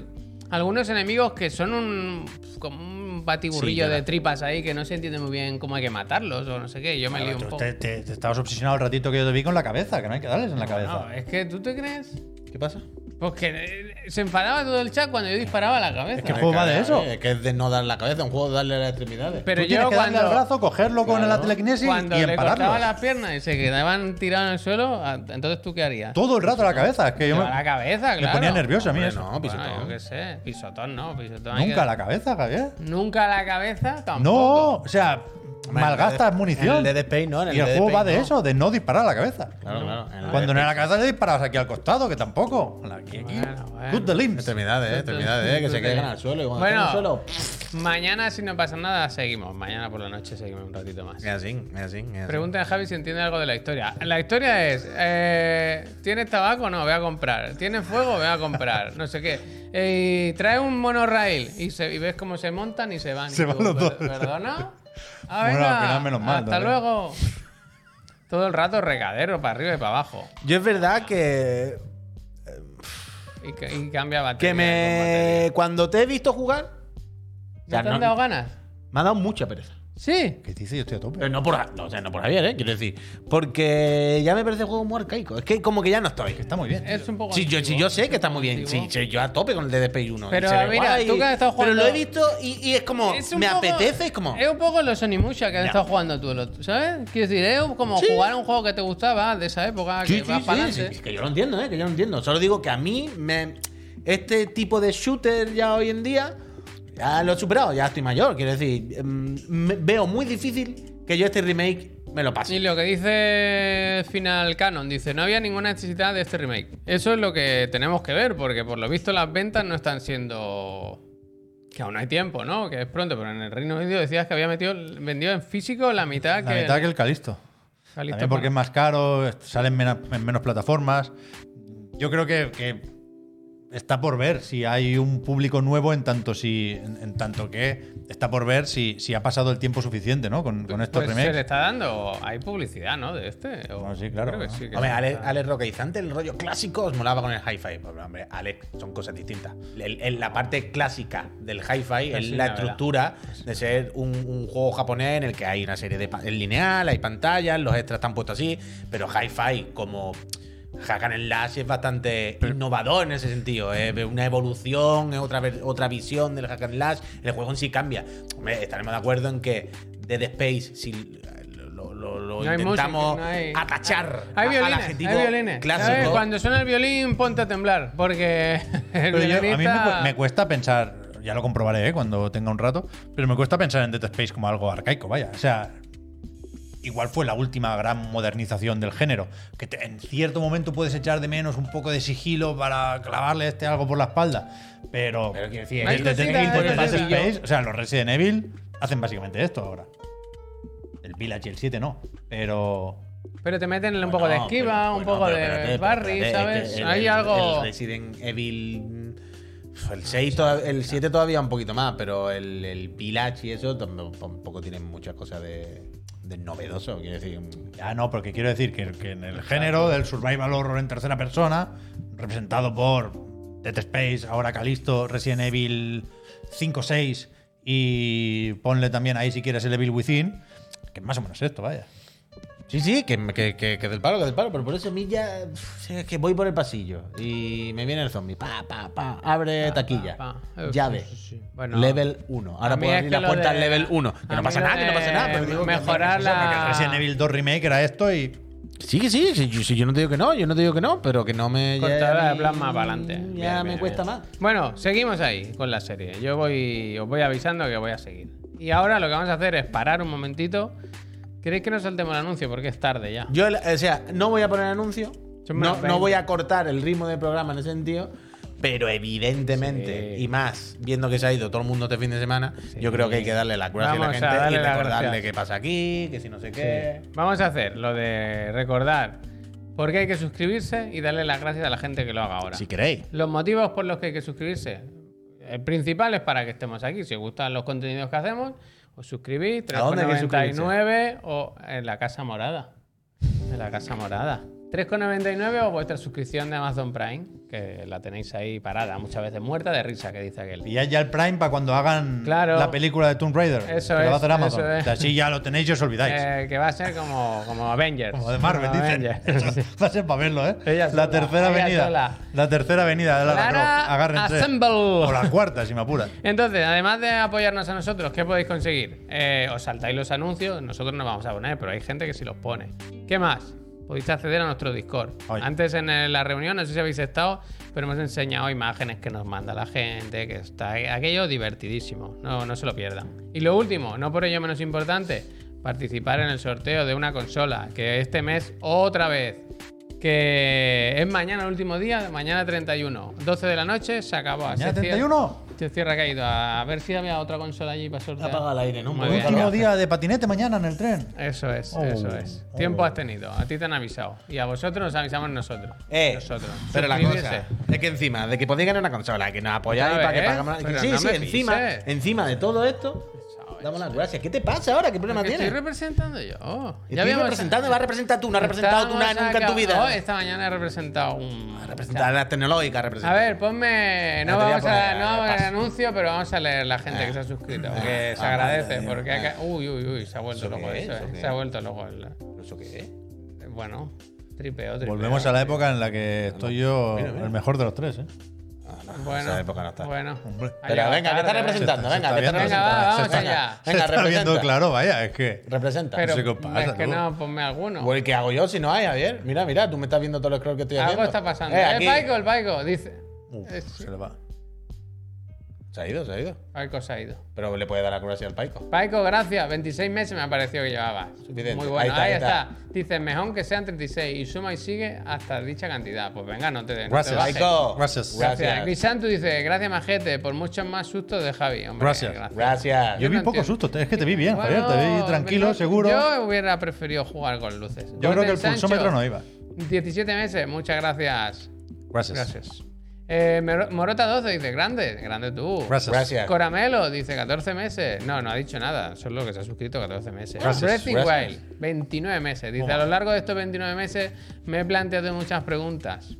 algunos enemigos que son un como un batiburrillo Sí, de tripas ahí que no se entiende muy bien cómo hay que matarlos o no sé qué. Yo me lío un poco. te, te- te estabas obsesionado el ratito que yo te vi con la cabeza, que no hay que darles en la cabeza. No, es que tú te crees. ¿Qué pasa? Pues que eh, se enfadaba todo el chat cuando yo disparaba a la cabeza. ¿Qué juego va de eso? Es que es de no dar la cabeza, un juego de darle las extremidades. Pero Tú tienes yo que darle cuando, al brazo, cogerlo con Claro. la telequinesis cuando y le cortaba las piernas y se quedaban tirados en el suelo, ah, entonces tú qué harías? Todo el rato a la cabeza. Es que yo me, a la cabeza, me claro. ponía nervioso a mí eso. no, Bueno, pisotón. yo qué sé, pisotón no, pisotón. Nunca que- a la cabeza, Javier. Nunca a la cabeza tampoco. No, o sea, malgastas el- munición. en el de Dead Space no, en el y el juego va de no. eso, de no disparar a la cabeza. Claro, claro. en el Cuando no era la cabeza le disparabas aquí al costado, que tampoco. Aquí, aquí. Bueno, bueno. Cut the limbs. Extremidades, eh, extremidades, eh, que se queden al suelo. Y cuando Bueno. suelo. Mañana, si no pasa nada, seguimos. Mañana por la noche seguimos un ratito más. Es así, es así. Pregunta a Javi si entiende algo de la historia. La historia es: eh, ¿Tienes tabaco? No, voy a comprar. ¿Tienes fuego? Voy a comprar. No sé qué. Eh, y trae un monorail y, se- y ves cómo se montan y se van. Se Y van tú, los dos. "Per- ¿Perdona? Ah, Bueno, venga, al final menos mal, Hasta también. luego. todo el rato regadero para arriba y para abajo. Yo es verdad que. Y, y cambia batería. Que me. Cuando te he visto jugar. ¿No te han dado ganas? me ha dado mucha pereza. Sí. ¿Qué dice? Yo estoy a tope. Pero no por, no, o sea, no por Javier, ¿eh? Quiero decir. Porque ya me parece el juego muy arcaico. Es que como que ya no estoy. Que está muy bien. Es un poco. Sí, yo, sí, yo sé que está muy un bien. Sí, sí, yo a tope con el Dead Space 1. Pero mira, guay, tú que has estado Pero jugando- lo he visto y, y es como. Es un me poco- apetece, es como. Es un poco los Onimusha que has estado jugando tú, ¿sabes? Quiero decir, es como Sí. jugar a un juego que te gustaba de esa época, Sí, que sí, vas sí, para sí, adelante. que yo lo entiendo, ¿eh? Que yo lo entiendo. Solo digo que a mí me. Este tipo de shooter ya hoy en día. Ya lo he superado, ya estoy mayor. Quiero decir, me- veo muy difícil que yo este remake me lo pase. Y lo que dice Final Canon, dice, no había ninguna necesidad de este remake. Eso es lo que tenemos que ver, porque por lo visto las ventas no están siendo... Que aún no hay tiempo, ¿no? Que es pronto, pero en el Reino Unido decías que había metido, vendido en físico la mitad La que... mitad que el Calisto. Calixto También porque es más caro, salen en menos plataformas. Yo creo que, que está por ver si hay un público nuevo en tanto si en, en tanto que está por ver si, si ha pasado el tiempo suficiente, ¿no? Con, con estos Pues se le remakes. está dando... Hay publicidad, ¿no? De este. O- Bueno, sí, claro, creo que ¿no? sí, que Hombre, sí Ale, está. Ale Roca y Zante, el rollo clásico os molaba con el hi-fi. Pues, hombre, Ale, son cosas distintas. El- el- la parte clásica del hi-fi Pues es la verdad. estructura de ser un, un juego japonés en el que hay una serie de. Es lineal, hay pantallas, los extras están puestos así, pero hi-fi como. Hack and Slash es bastante innovador en ese sentido. Es una evolución, es otra, otra visión del Hack and Slash. El juego en sí cambia. Hombre, estaremos de acuerdo en que Dead Space, si lo, lo- lo No hay intentamos música, no hay- atachar Hay a- al violines, adjetivo hay violines. clásico. ¿Sabes? Cuando suena el violín, ponte a temblar. Porque el Pero yo- a mí me cuesta pensar, ya lo comprobaré ¿eh? cuando tenga un rato, pero me cuesta pensar en Dead Space como algo arcaico, vaya. O sea, igual fue la última gran modernización del género, que te- en cierto momento puedes echar de menos un poco de sigilo para clavarle este algo por la espalda, pero, Pero quiero decir, cositas. Space, o sea, los Resident Evil hacen básicamente esto ahora. El Village y el 7 no, pero Pero te meten un poco de esquiva, pero- un bueno, poco pero de espérate, Barry, espérate, ¿sabes? es que el- Hay el- algo. El Resident Evil. El 6 todav- el 7 todavía un poquito más, pero el, el Village y eso tampoco tienen muchas cosas de, de novedoso. Quiero decir, Ya no, porque quiero decir que, que en el género del survival horror en tercera persona, representado por Dead Space, ahora Calisto, Resident Evil 5, 6 y ponle también ahí si quieres el Evil Within, que es más o menos esto, vaya. Sí, sí, que, que, que, que del palo, que del palo, pero por eso a mí ya. pff, Es que voy por el pasillo y me viene el zombie. Pa, pa, pa, abre taquilla. pa. Eh, Llave. sí, sí, sí. Bueno, level 1. a Ahora puedo abrir que la puerta de- al level 1. Que no pasa nada, que no pasa nada. Pero digo que- mejorar porque la- el Resident Evil 2 Remake era esto y Sí, que sí, sí, yo, sí, yo no te digo que no, yo no te digo que no, pero que no me. de mí plasma para adelante. Ya Bien, me bien, cuesta bien. más. Bueno, seguimos ahí con la serie. Yo voy, os voy avisando que voy a seguir. Y ahora lo que vamos a hacer es parar un momentito. ¿Queréis que nos saltemos el anuncio? Porque es tarde ya. Yo, o sea, no voy a poner anuncio. No, no voy 20. a cortar el ritmo del programa en ese sentido. Pero evidentemente, Sí. y más, viendo que se ha ido todo el mundo este fin de semana, yo creo que hay que darle la gracia a la a gente darle y recordarle qué pasa aquí, que si no sé qué. Vamos a hacer lo de recordar por qué hay que suscribirse y darle las gracias a la gente que lo haga ahora. Si queréis. Los motivos por los que hay que suscribirse. El principal es para que estemos aquí. Si os gustan los contenidos que hacemos, os suscribís. ¿A dónde hay que 3,99 o en la Casa Morada. En la Casa Morada. 3,99 o vuestra suscripción de Amazon Prime, que la tenéis ahí parada, muchas veces muerta de risa, que dice aquel. pillad ya el Prime para cuando hagan Claro. la película de Tomb Raider. Eso que lo va a es, hacer Amazon. eso es. Así ya lo tenéis y os olvidáis. Eh, que va a ser como, como Avengers. Como de Marvel, Como. Avengers. Va a ser para verlo, ¿eh? Ella la tercera ella avenida. sola. La tercera avenida de Lara Lara. Agárrense. Assemble. O la cuarta, si me apuras. Entonces, además de apoyarnos a nosotros, ¿qué podéis conseguir? Eh, os saltáis los anuncios, nosotros no vamos a poner, pero hay gente que sí los pone. ¿Qué más? Podéis acceder a nuestro Discord. Antes en eh, la reunión, no sé si habéis estado, pero hemos enseñado imágenes que nos manda la gente, que está aquello divertidísimo. No, no se lo pierdan. Y lo último, no por ello menos importante, participar en el sorteo de una consola, que este mes otra vez, que es mañana el último día, mañana 31, 12 de la noche, se acabó. ¿Mañana Se cierra- 31? Se cierra caído. A ver si había otra consola allí para sortear. Apaga el aire, ¿no? Muy Muy bien. Último día de patinete mañana en el tren. Eso es, Oh, eso es. oh. Tiempo has tenido. A ti te han avisado. Y a vosotros nos avisamos nosotros. Eh, nosotros. pero la cosa es que encima de que podéis ganar una consola, que nos apoyáis para que pagamos. sí, no sí, encima, encima de todo esto, Damos las gracias. ¿Qué te pasa ahora? ¿Qué problema Que estoy tienes? representando yo. Estoy representando, vas a representar tú. No has representado tú nada nunca en tu vida. Oh, esta mañana he representado un. Representar la tecnológica, A representar. ver, ponme. No a vamos a, no vamos a ver anuncio, pero vamos a leer la gente que se ha suscrito. Que se ah, agradece. Porque. Uy, uy, uy, se ha vuelto ¿Eso loco eso. es? eh. ¿Eso qué Se ha es? vuelto loco. el- ¿Eso qué es? Bueno, tripeo, tripeo. Volvemos a la época en la que estoy yo Mira, mira. el mejor de los tres, ¿eh? Bueno, Esa época no está. bueno. Hombre. Pero venga, que está representando. Se Venga, está está viendo, Venga, va, representando. vamos Venga, allá. Se Venga, está viendo representa. claro, vaya, es que. Representa. Pero sé qué pasa, es que tú. no, ponme alguno. Pues, ¿qué hago yo si no hay, Javier? Mira, mira, tú me estás viendo todo el scroll que estoy haciendo. Algo está pasando. Eh, Eh, aquí. Paico, el Paico, dice. Uf, Es- se le va. Se ha ido, se ha ido. Paico se ha ido. Pero le puede dar la gracia al Paico. Paico, gracias. 26 meses me ha parecido que llevaba. Suficiente. Muy bueno. Ahí Ahí está, está. ahí Dice, mejor que sean 36 y suma y sigue hasta dicha cantidad. Pues venga, no te, no te Gracias. bajes. Paico. Gracias. Gracias. Gracias. Crisantu dice, gracias majete por muchos más sustos de Javi. Hombre, Gracias. Gracias. Yo vi no poco entiendo. susto, es que te vi bien, Bueno, Javier, te vi tranquilo, no- seguro. Yo, Yo hubiera preferido jugar con luces. creo que el Sancho, pulsómetro no iba. 17 meses, muchas gracias. Gracias. Gracias. Eh, Morota 12 dice, grande, grande tú. Gracias. Gracias. Coramelo dice 14 meses. No, no ha dicho nada. Solo que se ha suscrito 14 meses. Gracias. Breath in Gracias. Wild, 29 meses. Dice, a lo largo de estos 29 meses me he planteado muchas preguntas.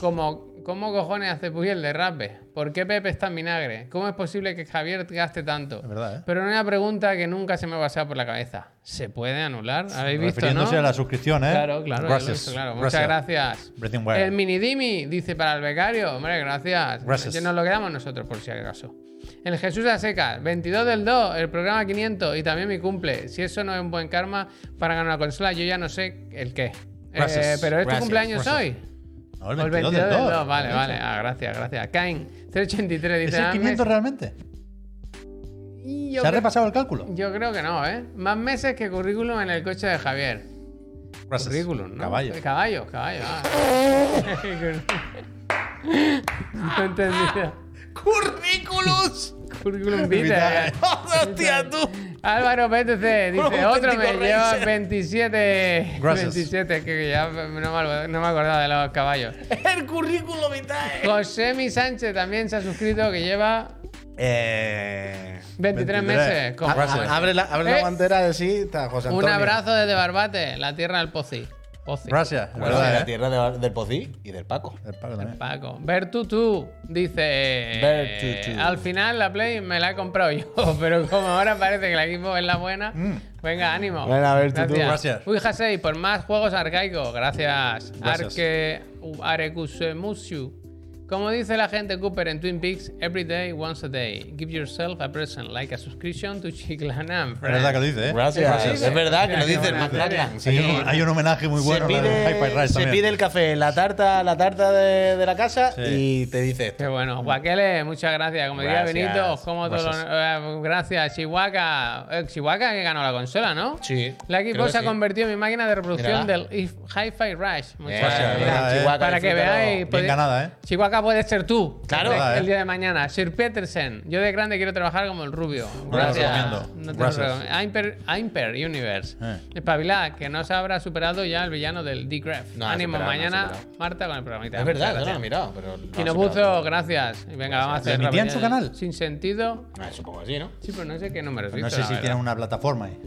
Como, ¿cómo cojones hace Puy el derrape? ¿Por qué Pepe está en vinagre? ¿Cómo es posible que Javier gaste tanto? Es verdad, ¿eh? Pero una pregunta que nunca se me ha pasado por la cabeza. ¿Se puede anular? ¿Habéis visto, no? Refiriéndose a la suscripción, ¿eh? Claro, claro, Gracias. visto, claro. Muchas gracias. Wild. El mini Dimi dice para el becario. Hombre, gracias. Gracias. Ya Nos lo quedamos nosotros, por si acaso. El Jesús a secas, 22 del 2, el programa 500 y también mi cumple. Si eso no es un buen karma para ganar una consola, yo ya no sé el qué. Gracias. Eh, pero ¿es tu Gracias. cumpleaños Gracias. hoy? No, el O el 22 22 del del 2. 2. Vale, vale. Ah, gracias, gracias. Kain, 383 dice. ¿Es el "Ah, 500 mes- realmente? Yo ¿Se ha repasado el cálculo? Yo creo que no, ¿eh? Más meses que currículum en el coche de Javier. Gracias. Currículum, ¿no? Caballo. Caballo, caballo. ah. no he entendido. Currículum vitae. ¡Hostia, tú! Álvaro PTC dice, Un otro me lleva racer. 27. Gracias. 27, que ya no me, no me acordaba de los caballos. El currículo vitae. José Mi Sánchez también se ha suscrito, que lleva Eh. 23, 23. meses. con- Gracias. Abre la, abre Eh. la guantera de sí, José Un Antonio. abrazo desde Barbate, la tierra del Pozi. Pozi. Gracias. Bueno, de verdad, la ¿eh? tierra de- del Pocí y del Paco. El Paco también. Paco. Bertutu dice. Bertutu. Al final la Play me la he comprado yo, pero como ahora parece que la equipo es la buena, venga, ánimo. Venga, Bertutu. Gracias. Uy, Hasei, por más juegos arcaicos. Gracias. Gracias. Arque. Arekusemusiu. Como dice la gente Cooper en Twin Peaks, every day, once a day. Give yourself a present, like a subscription to Chiclanam. Es verdad que lo dice, ¿eh? Gracias. Gracias. Es verdad que lo dice el McLachlan. serie. Hay, un, hay un homenaje muy bueno se pide, se el café, la tarta, la tarta de, de la casa Sí. y te dice esto. Qué bueno. Guaquele, muchas gracias. Como diría Gracias. Benito, como todos los- eh, Gracias. Chihuahua. Eh, Chihuahua que ganó la consola, ¿no? Sí. La que se ha sí. convertido en mi máquina de reproducción Mira. del If- Hi-Fi Rush. Muchas Gracias, gracias. ¿eh? Chihuahua, Para que veáis. Bien ganada, ¿eh? Chihuahua puede ser tú. Claro. El, Verdad, el ¿eh? día de mañana. Sir Petersen. Yo de grande quiero trabajar como el rubio. No lo Gracias. No te Gracias. lo recomiendo. Imper, Imper Universe. Eh. Espabilad, que no se habrá superado ya el villano del D-Graph. No, ha Ánimo, superado, no mañana. Marta con el programita. Es verdad, yo no lo he mirado, pero. no puso, gracias. Y venga, vamos a hacer. ¿Lo emitían su canal? Sin sentido. Ah, supongo que sí, ¿no? Sí, pero no sé qué número. No sé si tienen una plataforma ahí.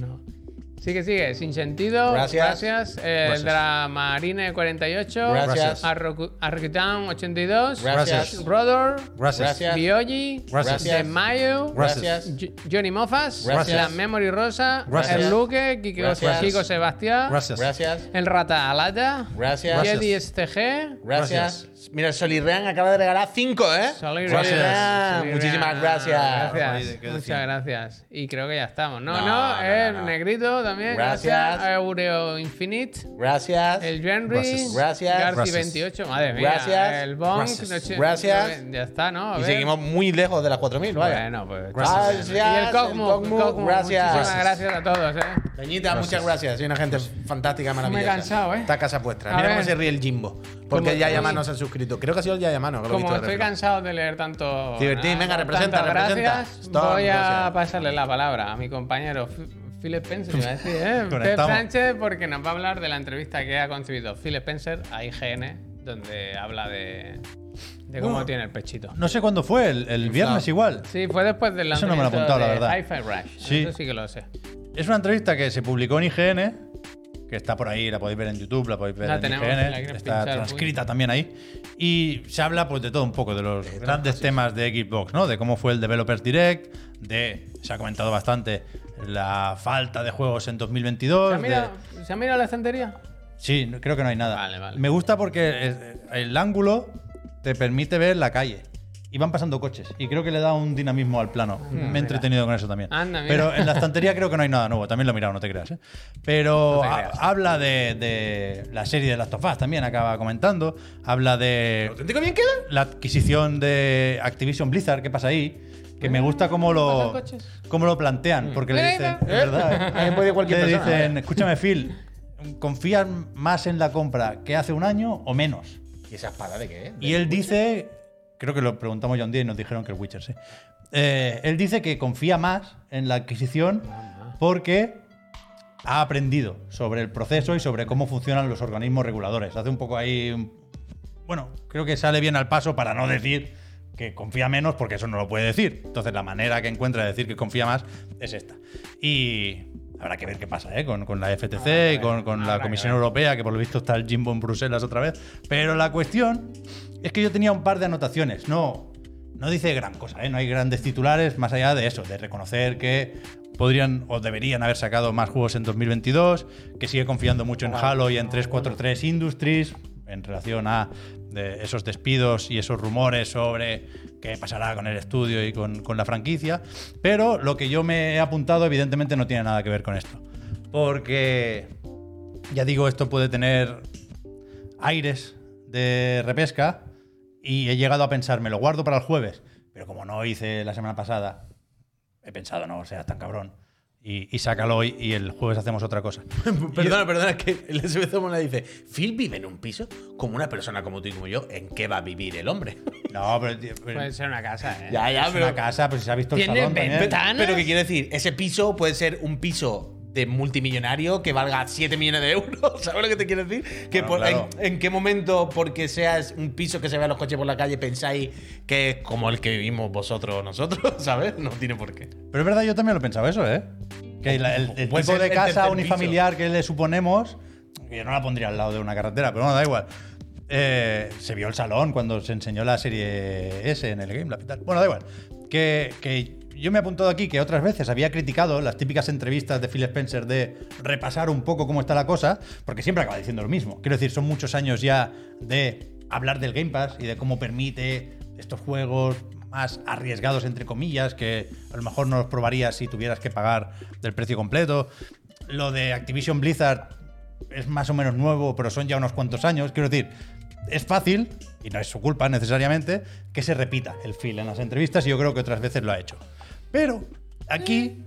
no. Sigue, sigue. Sin sentido. Gracias. Gracias. Eh, Gracias. El Dramarine 48. Gracias. Arrokutan 82. Gracias. Rodor. Gracias. Biogi. Gracias. De Mayo. Gracias. Gracias. Jo- Johnny Mofas. Gracias. La Memory Rosa. Gracias. El Luque. Kiko, Sebastián. Gracias. Gracias. El Rata Alaya. Gracias. Jedi STG. Gracias. Mira, Solirrean acaba de regalar 5, ¿eh? Solirrean. Solirrean, Solirrean. Muchísimas gracias. Gracias. Oye, ¿qué Muchas gracias. Y creo que ya estamos. No, No, no, no, el no, no. negrito también. Gracias. Eureo Infinite. Gracias. El Henry. Gracias. Gracias. Garci Gracias. 28. Madre mía. Gracias. El Bonk. Gracias. Gracias. Ya está, ¿no? A Y seguimos muy lejos de las 4.000, vaya. Bueno, pues. Gracias. Y el Cosmo. el Cosmo, Cosmo, gracias. Muchísimas gracias a todos, ¿eh? Peñita, muchas gracias. Soy una gente fantástica, maravillosa. cansado, ¿eh? Está casa vuestra. Mira ver. cómo se ríe el Jimbo. Porque el Yayamano se ha suscrito. Creo que ha sido el Yayamano. Que lo he Como visto estoy cansado de leer tanto. Divertín, venga, tanto representa, representa. Gracias. Voy a gracias. pasarle la palabra a mi compañero Philip Spencer, iba a decir, ¿eh? Pep. Sánchez, porque nos va a hablar de la entrevista que ha concebido Phil Spencer a IGN, donde habla de. De cómo tiene el pechito. No sé cuándo fue, el, el viernes igual. Sí, fue después del Eso no me lo he lanzamiento apuntado, la verdad. Rush. Sí. Eso sí que lo sé. Es una entrevista que se publicó en IGN, que está por ahí, la podéis ver en YouTube, la podéis ver La en tenemos, IGN, la está pinchar, transcrita también ahí. Y se habla pues de todo un poco, de los grandes temas de Xbox, ¿no? De cómo fue el Developers Direct, de, se ha comentado bastante, la falta de juegos en 2022. ¿Se ha de- mirado, ¿se ha mirado la estantería? Sí, creo que no hay nada. Vale, vale. Me gusta porque el ángulo te permite ver la calle. Y van pasando coches. Y creo que le da un dinamismo al plano. Me he entretenido con eso también. Anda, mira. Pero en la estantería creo que no hay nada nuevo. También lo he mirado, no te creas. ¿eh? Pero No te ha- creas. habla de, de la serie de Last of Us también, acaba comentando. Habla de ¿Auténtico bien queda? la adquisición de Activision Blizzard, ¿qué pasa ahí? Que me gusta cómo lo, cómo lo plantean. Porque le dicen, es verdad, ¿eh? Puede cualquier le persona, dicen, escúchame Phil, ¿confías más en la compra que hace un año o menos? ¿Y esa espada de qué? Y él dice, creo que lo preguntamos ya un día y nos dijeron que el Witcher, sí. Eh, él dice que confía más en la adquisición porque ha aprendido sobre el proceso y sobre cómo funcionan los organismos reguladores. Hace un poco ahí, bueno, creo que sale bien al paso para no decir que confía menos porque eso no lo puede decir. Entonces la manera que encuentra de decir que confía más es esta. Y habrá que ver qué pasa ¿eh? con, con la FTC y con, con la que Comisión. Europea, que por lo visto está el Jimbo en Bruselas otra vez. Pero la cuestión es que yo tenía un par de anotaciones. No, no dice gran cosa, ¿eh? no hay grandes titulares más allá de eso, de reconocer que podrían o deberían haber sacado más juegos en 2022, que sigue confiando mucho en Halo y en 343 Industries en relación a de esos despidos y esos rumores sobre qué pasará con el estudio y con, con la franquicia. Pero lo que yo me he apuntado evidentemente no tiene nada que ver con esto. Porque, ya digo, esto puede tener aires de repesca y he llegado a pensar, me lo guardo para el jueves, pero como no hice la semana pasada, he pensado, no, seas tan cabrón. Y, y sácalo hoy y el jueves hacemos otra cosa. Perdona, perdona, es que el SBC le dice: Phil vive en un piso como una persona como tú y como yo. ¿En qué va a vivir el hombre? No, pero, tío, pero Puede ser una casa, ¿eh? ya, ya, es una casa, pues si se ha visto el Tiene salón ventana. ¿Ventanas? Pero ¿qué quiere decir? Ese piso puede ser un piso de multimillonario que valga 7 millones de euros. ¿Sabes lo que te quiero decir? Que Bueno, por- claro. en, en qué momento, porque seas un piso que se vea los coches por la calle, pensáis que es como el que vivimos vosotros o nosotros? ¿Sabes? No tiene por qué. Pero es verdad, yo también lo pensaba eso, ¿eh? Que la- el, el tipo de casa unifamiliar que le suponemos, yo no la pondría al lado de una carretera, pero bueno, da igual. Eh, se vio el salón cuando se enseñó la serie S en el Game Lab y tal. Bueno, da igual. Que, que yo me he apuntado aquí que otras veces había criticado las típicas entrevistas de Phil Spencer de repasar un poco cómo está la cosa, porque siempre acaba diciendo lo mismo. Quiero decir, son muchos años ya de hablar del Game Pass y de cómo permite estos juegos más arriesgados, entre comillas, que a lo mejor no los probarías si tuvieras que pagar del precio completo. Lo de Activision Blizzard es más o menos nuevo, pero son ya unos cuantos años. Quiero decir, es fácil, y no es su culpa necesariamente, que se repita el feel en las entrevistas y yo creo que otras veces lo ha hecho. Pero aquí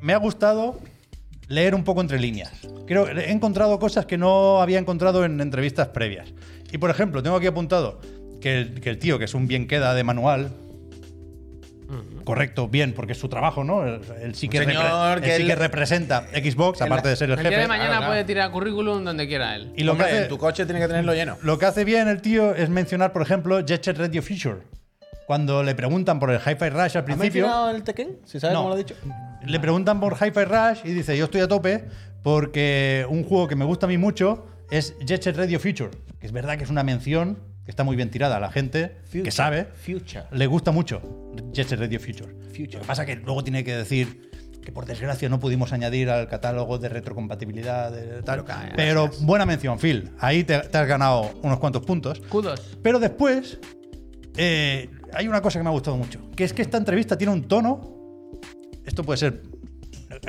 me ha gustado leer un poco entre líneas. Creo he encontrado cosas que no había encontrado en entrevistas previas. Y por ejemplo, tengo aquí apuntado que el, que el tío, que es un bien queda de manual, correcto, bien, porque es su trabajo, ¿no? Él, sí, que, él sí que representa Xbox, aparte de ser el El día jefe. de mañana claro. puede tirar currículum donde quiera él. Y lo que, hace, en tu coche tiene que tenerlo lleno. lo que hace bien el tío es mencionar, por ejemplo, Jet Set Radio Future. Cuando le preguntan por el Hi-Fi Rush al ¿Has principio. mencionado el Tekken? ¿Se sabe No. cómo lo ha dicho? Le preguntan por Hi-Fi Rush y dice, yo estoy a tope porque un juego que me gusta a mí mucho es Jet Set Radio Future. Que es verdad que es una mención que está muy bien tirada. A la gente que sabe Future. le gusta mucho Jet Set Radio Future. Future. Lo que pasa es que luego tiene que decir que por desgracia no pudimos añadir al catálogo de retrocompatibilidad de tal. Pero buena mención, Phil. Ahí te, te has ganado unos cuantos puntos. Kudos. Pero después eh, hay una cosa que me ha gustado mucho, que es que esta entrevista tiene un tono. Esto puede ser.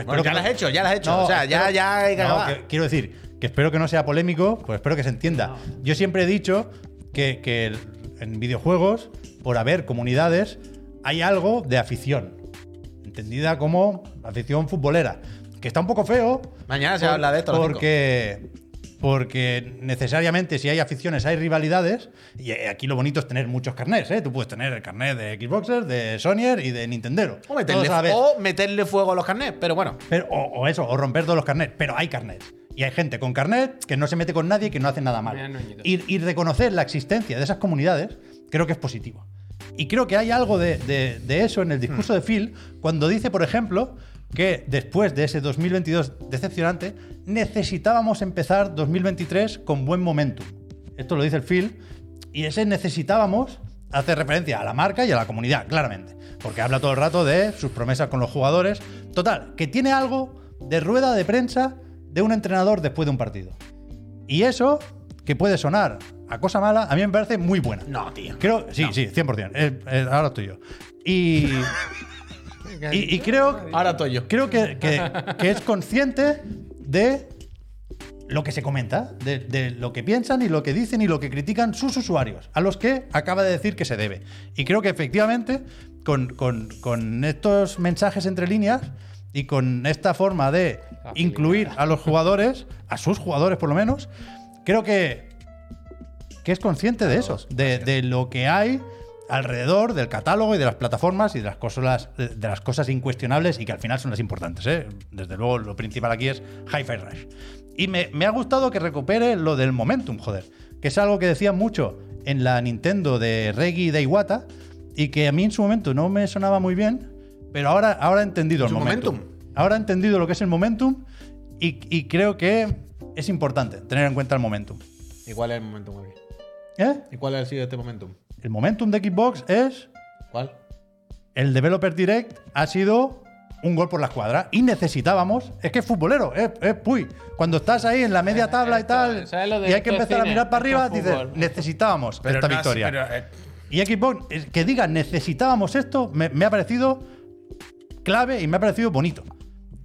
Bueno, ya que lo has hecho, ya lo has hecho. No, o sea, ya, espero- ya hay que no, que- quiero decir que espero que no sea polémico, pues espero que se entienda. Yo siempre he dicho que, que en videojuegos, por haber comunidades, hay algo de afición. Entendida como afición futbolera. Que está un poco feo. Mañana se habla de esto, a las Porque, porque necesariamente si hay aficiones hay rivalidades. Y aquí lo bonito es tener muchos carnets. ¿eh? Tú puedes tener el carnet de Xboxer, de Sonyer y de Nintendo. O meterle, o fuego a los carnets, pero bueno. Pero- o, o eso, o romper todos los carnets. Pero hay carnets. Y hay gente con carnet que no se mete con nadie y que no hace nada mal. Y, y reconocer la existencia de esas comunidades creo que es positivo. Y creo que hay algo de, de- de eso en el discurso de Phil cuando dice, por ejemplo, que después de ese 2022 decepcionante, necesitábamos empezar 2023 con buen momentum. Esto lo dice el Phil. Y ese necesitábamos hace referencia a la marca y a la comunidad, claramente. Porque habla todo el rato de sus promesas con los jugadores. Total, que tiene algo de rueda de prensa de un entrenador después de un partido. Y eso, que puede sonar a cosa mala, a mí me parece muy buena. No, tío. Creo, sí, sí, 100%. Eh, eh, ahora estoy yo. Y, y, y creo, Ahora estoy yo. creo que, que- que es consciente de lo que se comenta, de, de lo que piensan y lo que dicen y lo que critican sus usuarios, a los que acaba de decir que se debe. Y creo que efectivamente, con, con- con estos mensajes entre líneas y con esta forma de incluir a los jugadores, a sus jugadores por lo menos, creo que, que es consciente de eso, de, de lo que hay alrededor del catálogo y de las plataformas y de las cosas, de las cosas incuestionables y que al final son las importantes. ¿eh? Desde luego, lo principal aquí es Hi-Fi Rush. Y me, me ha gustado que recupere lo del momentum, joder, que es algo que decían mucho en la Nintendo de Reggie y de Iwata y que a mí en su momento no me sonaba muy bien, pero ahora, ahora he entendido el ¿Su momentum. momentum? Ahora he entendido lo que es el momentum y, y creo que es importante tener en cuenta el momentum. ¿Y cuál es el momentum aquí? ¿Eh? ¿Y cuál ha sido este momentum? El momentum de Xbox es ¿Cuál? el Developer Direct ha sido un gol por la escuadra y necesitábamos, es que es futbolero, es, es puy. Cuando estás ahí en la media tabla y tal ¿sabes lo de y hay que empezar a mirar para arriba, es dices, necesitábamos esta no has- victoria. pero, eh, Y Xbox, es- que diga necesitábamos esto, me, me ha parecido clave y me ha parecido bonito.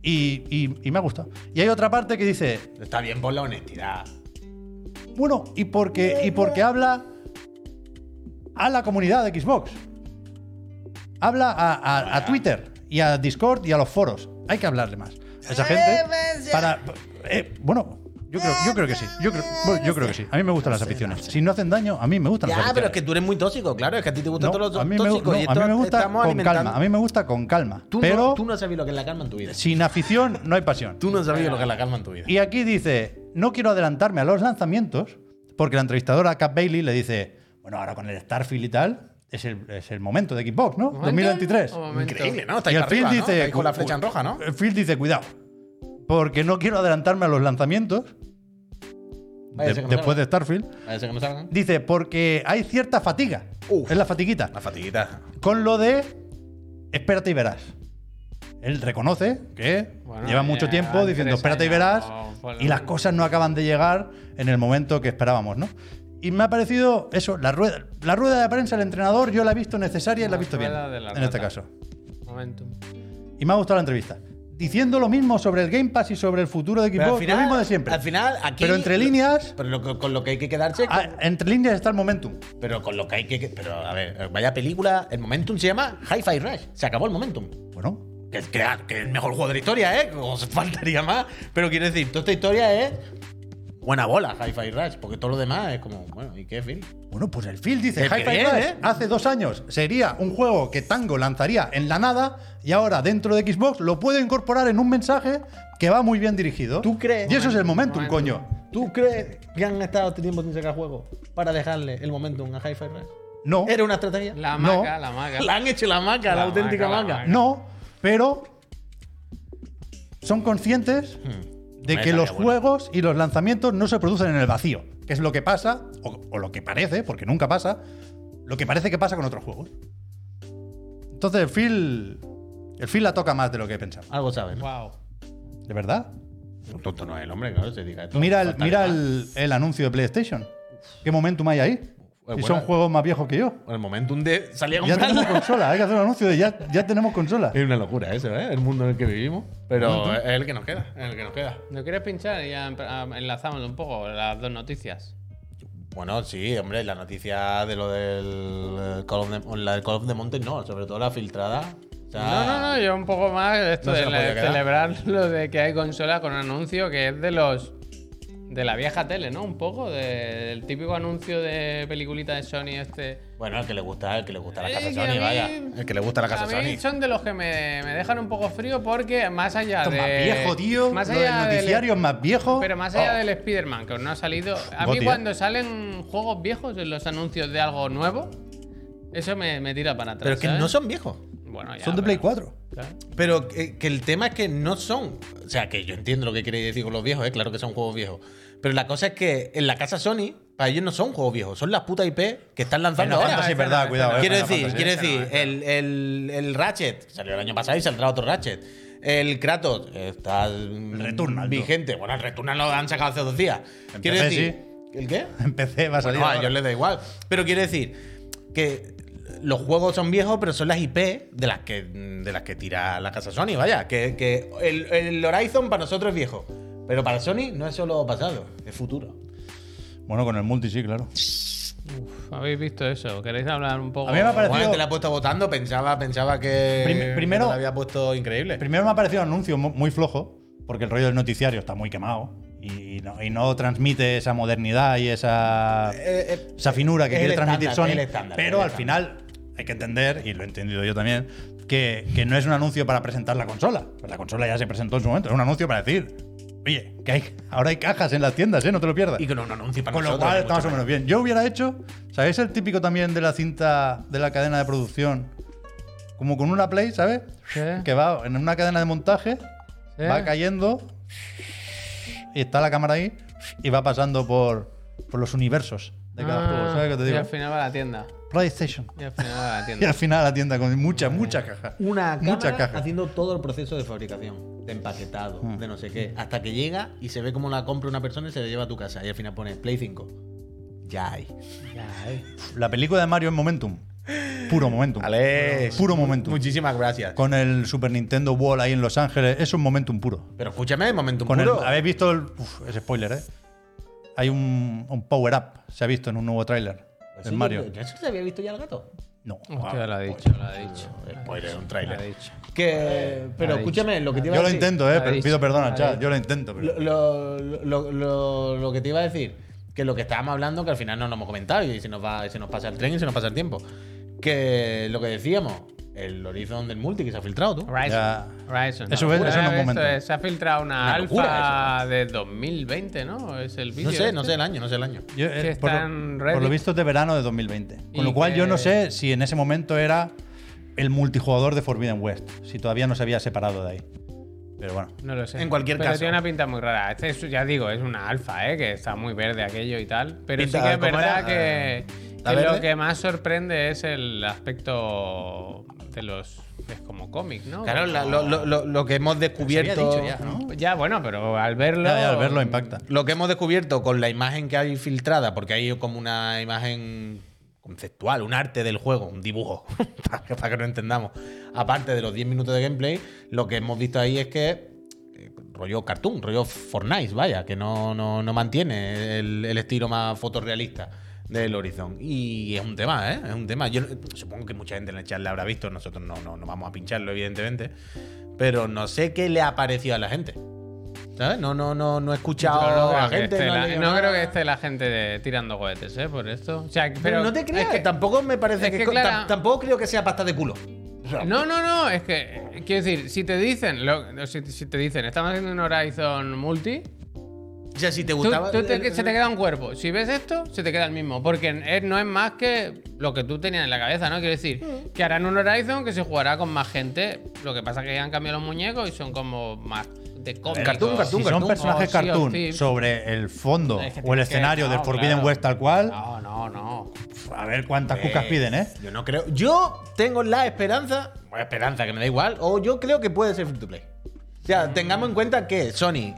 Y, y- y me ha gustado. Y hay otra parte que dice, está bien por la honestidad. bueno, y porque, y porque habla a la comunidad de Xbox. Habla a, a- a Twitter y a Discord y a los foros. Hay que hablarle más a esa gente. Para. eh, bueno, yo creo, yo creo que sí. Yo creo, bueno, yo creo que sí. A mí me gustan las aficiones. Si no hacen daño, a mí me gustan las Ya, aficiones. pero es que tú eres muy tóxico, claro. Es que a ti te gustan No, todos los a mí me, tóxicos. no, y a mí me gusta con calma. A mí me gusta con calma. Tú, pero no, tú no sabes lo que es la calma en tu vida. sin afición no hay pasión. Tú no sabes lo que es la calma en tu vida. Y aquí dice, no quiero adelantarme a los lanzamientos, porque la entrevistadora Cap Bailey le dice, bueno, ahora con el Starfield y tal, es el, es el momento de Xbox, ¿no? ¿Momento? 2023. ¿O momento? Increíble, ¿no? Está Y el dice, con la flecha en roja, ¿no? El Phil dice, cuidado, porque no quiero adelantarme a los lanzamientos de- después de. Starfield. Parece que no salgan. Dice, porque hay cierta fatiga. Uf. Es la fatiguita. La fatiguita. Con lo de espérate y verás. Él reconoce que Bueno, lleva mucho tiempo diciendo espérate y verás y las cosas no acaban de llegar en el momento que esperábamos, ¿no? Y me ha parecido eso, la rueda, la rueda de prensa del entrenador yo la he visto necesaria y la he visto bien en este caso. Momentum. Y me ha gustado la entrevista. Diciendo lo mismo sobre el Game Pass y sobre el futuro de Xbox, lo mismo de siempre. Al final, aquí. Pero entre líneas, Pero lo- con lo que hay que quedarse. ah, entre líneas está el momentum. Pero con lo que hay que. Pero a ver, vaya película. El momentum se llama Hi-Fi Rush. Se acabó el momentum. Bueno, Que, que, que es el mejor juego de la historia, ¿eh? Os faltaría más. Pero quiero decir, toda esta historia es. Buena bola, Hi-Fi Rush. Porque todo lo demás es como. Bueno, ¿y qué, Phil? Bueno, pues el Phil dice, Hi-Fi Rush ¿eh? hace dos años sería un juego que Tango lanzaría en la nada y ahora dentro de Xbox lo puede incorporar en un mensaje que va muy bien dirigido. ¿Tú crees? Y eso es el momentum, Momentum. coño. ¿Tú crees que han estado este tiempo sin sacar juego para dejarle el momentum a Hi-Fi Rush? No, ¿Era una estrategia? La No. maca, la maca. La han hecho la maca, la, La auténtica maca, la maca. maca. no, pero son conscientes de que los bueno. juegos y los lanzamientos no se producen en el vacío, que es lo que pasa, o, o lo que parece, porque nunca pasa, lo que parece que pasa con otros juegos. Entonces el Phil, el Phil la toca más de lo que pensaba. Algo sabes, ¿no? Wow. ¿De verdad? Un tonto no es el hombre, claro, se diga esto. Mira, el, mira el, el anuncio de PlayStation. ¿Qué momentum hay ahí? Y bueno. son juegos más viejos que yo. El momentum de salir a Ya tenemos consola, hay que hacer un anuncio de ya, ya tenemos consola. Es una locura eso, ¿eh? El mundo en el que vivimos. Pero es el que nos queda, es el que nos queda. ¿No quieres pinchar? Y ya ah, enlazamos un poco las dos noticias. Bueno, sí, hombre, la noticia de lo del eh, Call of the, la del Call of the Mountain, no, sobre todo la filtrada. O sea, No, no, no, yo un poco más esto No se de podía quedar. celebrar lo de que hay consola con anuncio que es de los de la vieja tele, ¿no? Un poco de- del típico anuncio de peliculita de Sony este. Bueno, el que le gusta, el que le gusta la Eh, casa que Sony, mí- vaya. El que le gusta la casa a mí Sony. son de los que me, me dejan un poco frío porque más allá Esto de más viejo, tío. más allá del- noticiario es más viejo. Pero más allá Oh. del Spider-Man, que no ha salido. A mí, ¿eh? cuando salen juegos viejos en los anuncios de algo nuevo, Eso me, me tira para atrás. Pero es que ¿sabes? no son viejos. Bueno, ya, Son de Play 4. claro. Pero que, que el tema es que no son. O sea, que yo entiendo lo que queréis decir con los viejos, ¿eh? claro que son juegos viejos. Pero la cosa es que en la casa Sony, para ellos no son juegos viejos, son las putas IP que están lanzando ahora. Final verdad, cuidado. eh, Quiero decir, quiero decir, el, el, el Ratchet salió el año pasado y saldrá otro Ratchet. El Kratos está Returnal, tú. vigente. Bueno, el Returnal lo han sacado hace dos días. Quiero decir, ¿el qué? En PC va a salir. Bueno, a ellos les da igual. Pero quiero decir que los juegos son viejos, pero son las IP de las que, de las que tira la casa Sony. Vaya, que, que el, el Horizon para nosotros es viejo. Pero para Sony no es solo pasado, es futuro. Bueno, con el multi sí, claro. Uf, ¿Habéis visto eso? ¿Queréis hablar un poco? A mí me ha parecido- Bueno, te la he puesto votando, pensaba, pensaba que, Prim- primero- que te la había puesto increíble. Primero me ha parecido un anuncio mu- muy flojo, porque el rollo del noticiario está muy quemado y, no, y no transmite esa modernidad y esa, Eh, eh, esa finura que quiere el transmitir estándar, Sony. estándar, pero al final hay que entender, y lo he entendido yo también, que, que no es un anuncio para presentar la consola. Pues la consola ya se presentó en su momento, es un anuncio para decir, oye, que hay, ahora hay cajas en las tiendas, ¿eh? no te lo pierdas. Y con un anuncio para Con lo cual está más o menos bien. Yo hubiera hecho, ¿sabéis el típico también de la cinta de la cadena de producción? Como con una play, ¿sabes? Sí. Que va en una cadena de montaje, Sí. va cayendo y está la cámara ahí y va pasando por, por los universos de cada Ah, juego. ¿Sabes qué te Y digo? al final va a la tienda. PlayStation. Y al final va a la Y tienda. al final la tienda con mucha, mucha caja. Una Mucha cámara caja. haciendo todo el proceso de fabricación, de empaquetado, Mm. de no sé qué, hasta que llega y se ve cómo la compra una persona y se la lleva a tu casa. Y al final pone Play 5. Ya hay. Ya hay. La película de Mario en Momentum. Puro Momentum. Alex. Puro Momentum. Muchísimas gracias. Con el Super Nintendo Wall ahí en Los Ángeles. Es un Momentum puro. Pero escúchame, momento Con el, puro. ¿Habéis visto el. Uf, es spoiler, ¿eh? Hay un, un power up, se ha visto en un nuevo tráiler Pues del sí, Mario. ¿ya ¿Eso se había visto ya el gato? No. Hostia, lo ha dicho, lo ha dicho. Spoiler, un Lo ha dicho. Que, pero Ha escúchame, lo que te iba Yo a lo decir. intento, ¿eh? Pero pido perdón al ha chat. Yo lo intento. Pero... Lo, lo- lo- lo- lo que te iba a decir, que lo que estábamos hablando, que al final no nos hemos comentado y se nos, va, se nos pasa el tren y se nos pasa el tiempo. Que lo que decíamos, el Horizon del multi que se ha filtrado, tú. Horizon. Ya. Horizon. Eso eso no Se ha filtrado una, Una alfa de 2020, ¿no? Es el vídeo. No sé, no este. sé el año, no sé el año. Yo, eh, por, lo, por visto es de verano de 2020. Con lo cual yo no sé si en ese momento era el multijugador de Forbidden West. Si todavía no se había separado de ahí. Pero bueno. No lo sé. En cualquier pero caso. tiene una pinta muy rara. Este es, ya digo, es una alfa, ¿eh? Que está muy verde aquello y tal. Pero Pinta- sí que es ¿cómo verdad era? que, Eh, que ¿está lo que más sorprende es el aspecto de los. Es como cómic, ¿no? Claro, la- lo, lo- lo- lo que hemos descubierto. dicho ya, ¿no? Ya, bueno, pero al verlo. Ya, ya, al verlo impacta. Lo que hemos descubierto con la imagen que hay filtrada, porque hay como una imagen conceptual, un arte del juego, un dibujo, para, que, para que no entendamos. Aparte de los 10 minutos de gameplay, lo que hemos visto ahí es que eh, rollo cartoon, rollo Fortnite, vaya, que no, no, no mantiene el, el estilo más fotorrealista del Horizon. Y es un tema, ¿eh? Es un tema. Yo supongo que mucha gente en el chat la habrá visto, nosotros no, no, no vamos a pincharlo, evidentemente. Pero no sé qué le ha parecido a la gente. ¿Sabes? No, no, no, no he escuchado no a gente. no la, no creo que esté la gente de- tirando cohetes, ¿eh? Por esto. O sea, pero, Pero no te creas, es que- tampoco me parece es que. que Clara- tam- tampoco creo que sea pasta de culo. No, no, no, es que, quiero decir, si te dicen, lo- si, si te dicen, estamos haciendo un Horizon multi, O sea, si te gustaba. tú te- el- se te queda un cuerpo. Si ves esto, se te queda el mismo, porque es- no es más que lo que tú tenías en la cabeza, ¿no? Quiero decir, que harán un Horizon que se jugará con más gente, lo que pasa es que ya han cambiado los muñecos y son como más de cómics. cartoon, cartoon, si son personajes cartoon sí. sobre el fondo Es que o el que- escenario del Forbidden claro. West tal cual, No, no, no. a ver cuántas cucas piden, ¿eh? Yo no creo. Yo tengo la esperanza. Bueno, esperanza, que me da igual. O yo creo que puede ser free to play. O sea, tengamos en cuenta que Sony.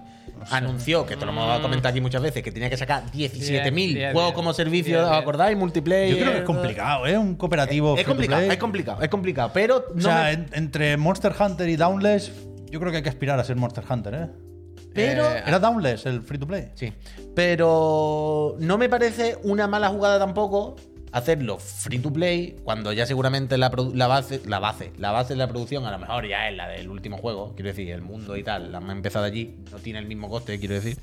Anunció, que esto lo hemos comentado aquí muchas veces, que tenía que sacar 17.000 Diez, diez, juegos como servicio, ¿os acordáis? Multiplayer. Yo creo que es complicado, ¿eh? Un cooperativo. Es to complicado, es complicado, es complicado. Pero O no sea, me- en- entre Monster Hunter y Downless, yo creo que hay que aspirar a ser Monster Hunter, ¿eh? Pero. Eh, Era Downless el free to play. Sí. Pero no me parece una mala jugada tampoco hacerlo free to play cuando ya seguramente la, la base, la base, la base de la producción a lo mejor ya es la del último juego, quiero decir, el mundo y tal, la han empezado allí, no tiene el mismo coste, quiero decir.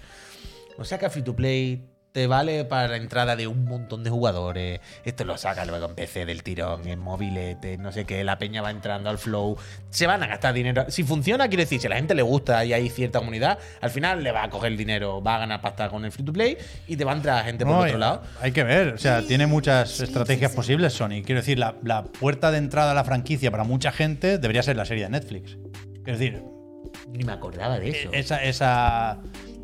O sea que free to play te vale para entrada de un montón de jugadores. Esto lo saca luego en PC del tirón, en mobilete, no sé qué. La peña va entrando al flow. Se van a gastar dinero. Si funciona, quiere decir, si a la gente le gusta y hay cierta comunidad, al final le va a coger el dinero, va a ganar pasta con el free to play y te va a entrar gente por No, otro lado. Hay que ver, o sea, tiene muchas estrategias posibles Sony. Quiero decir, la, la puerta de entrada a la franquicia para mucha gente debería ser la serie de Netflix. Quiero decir, Ni me acordaba de eso. esa, esa,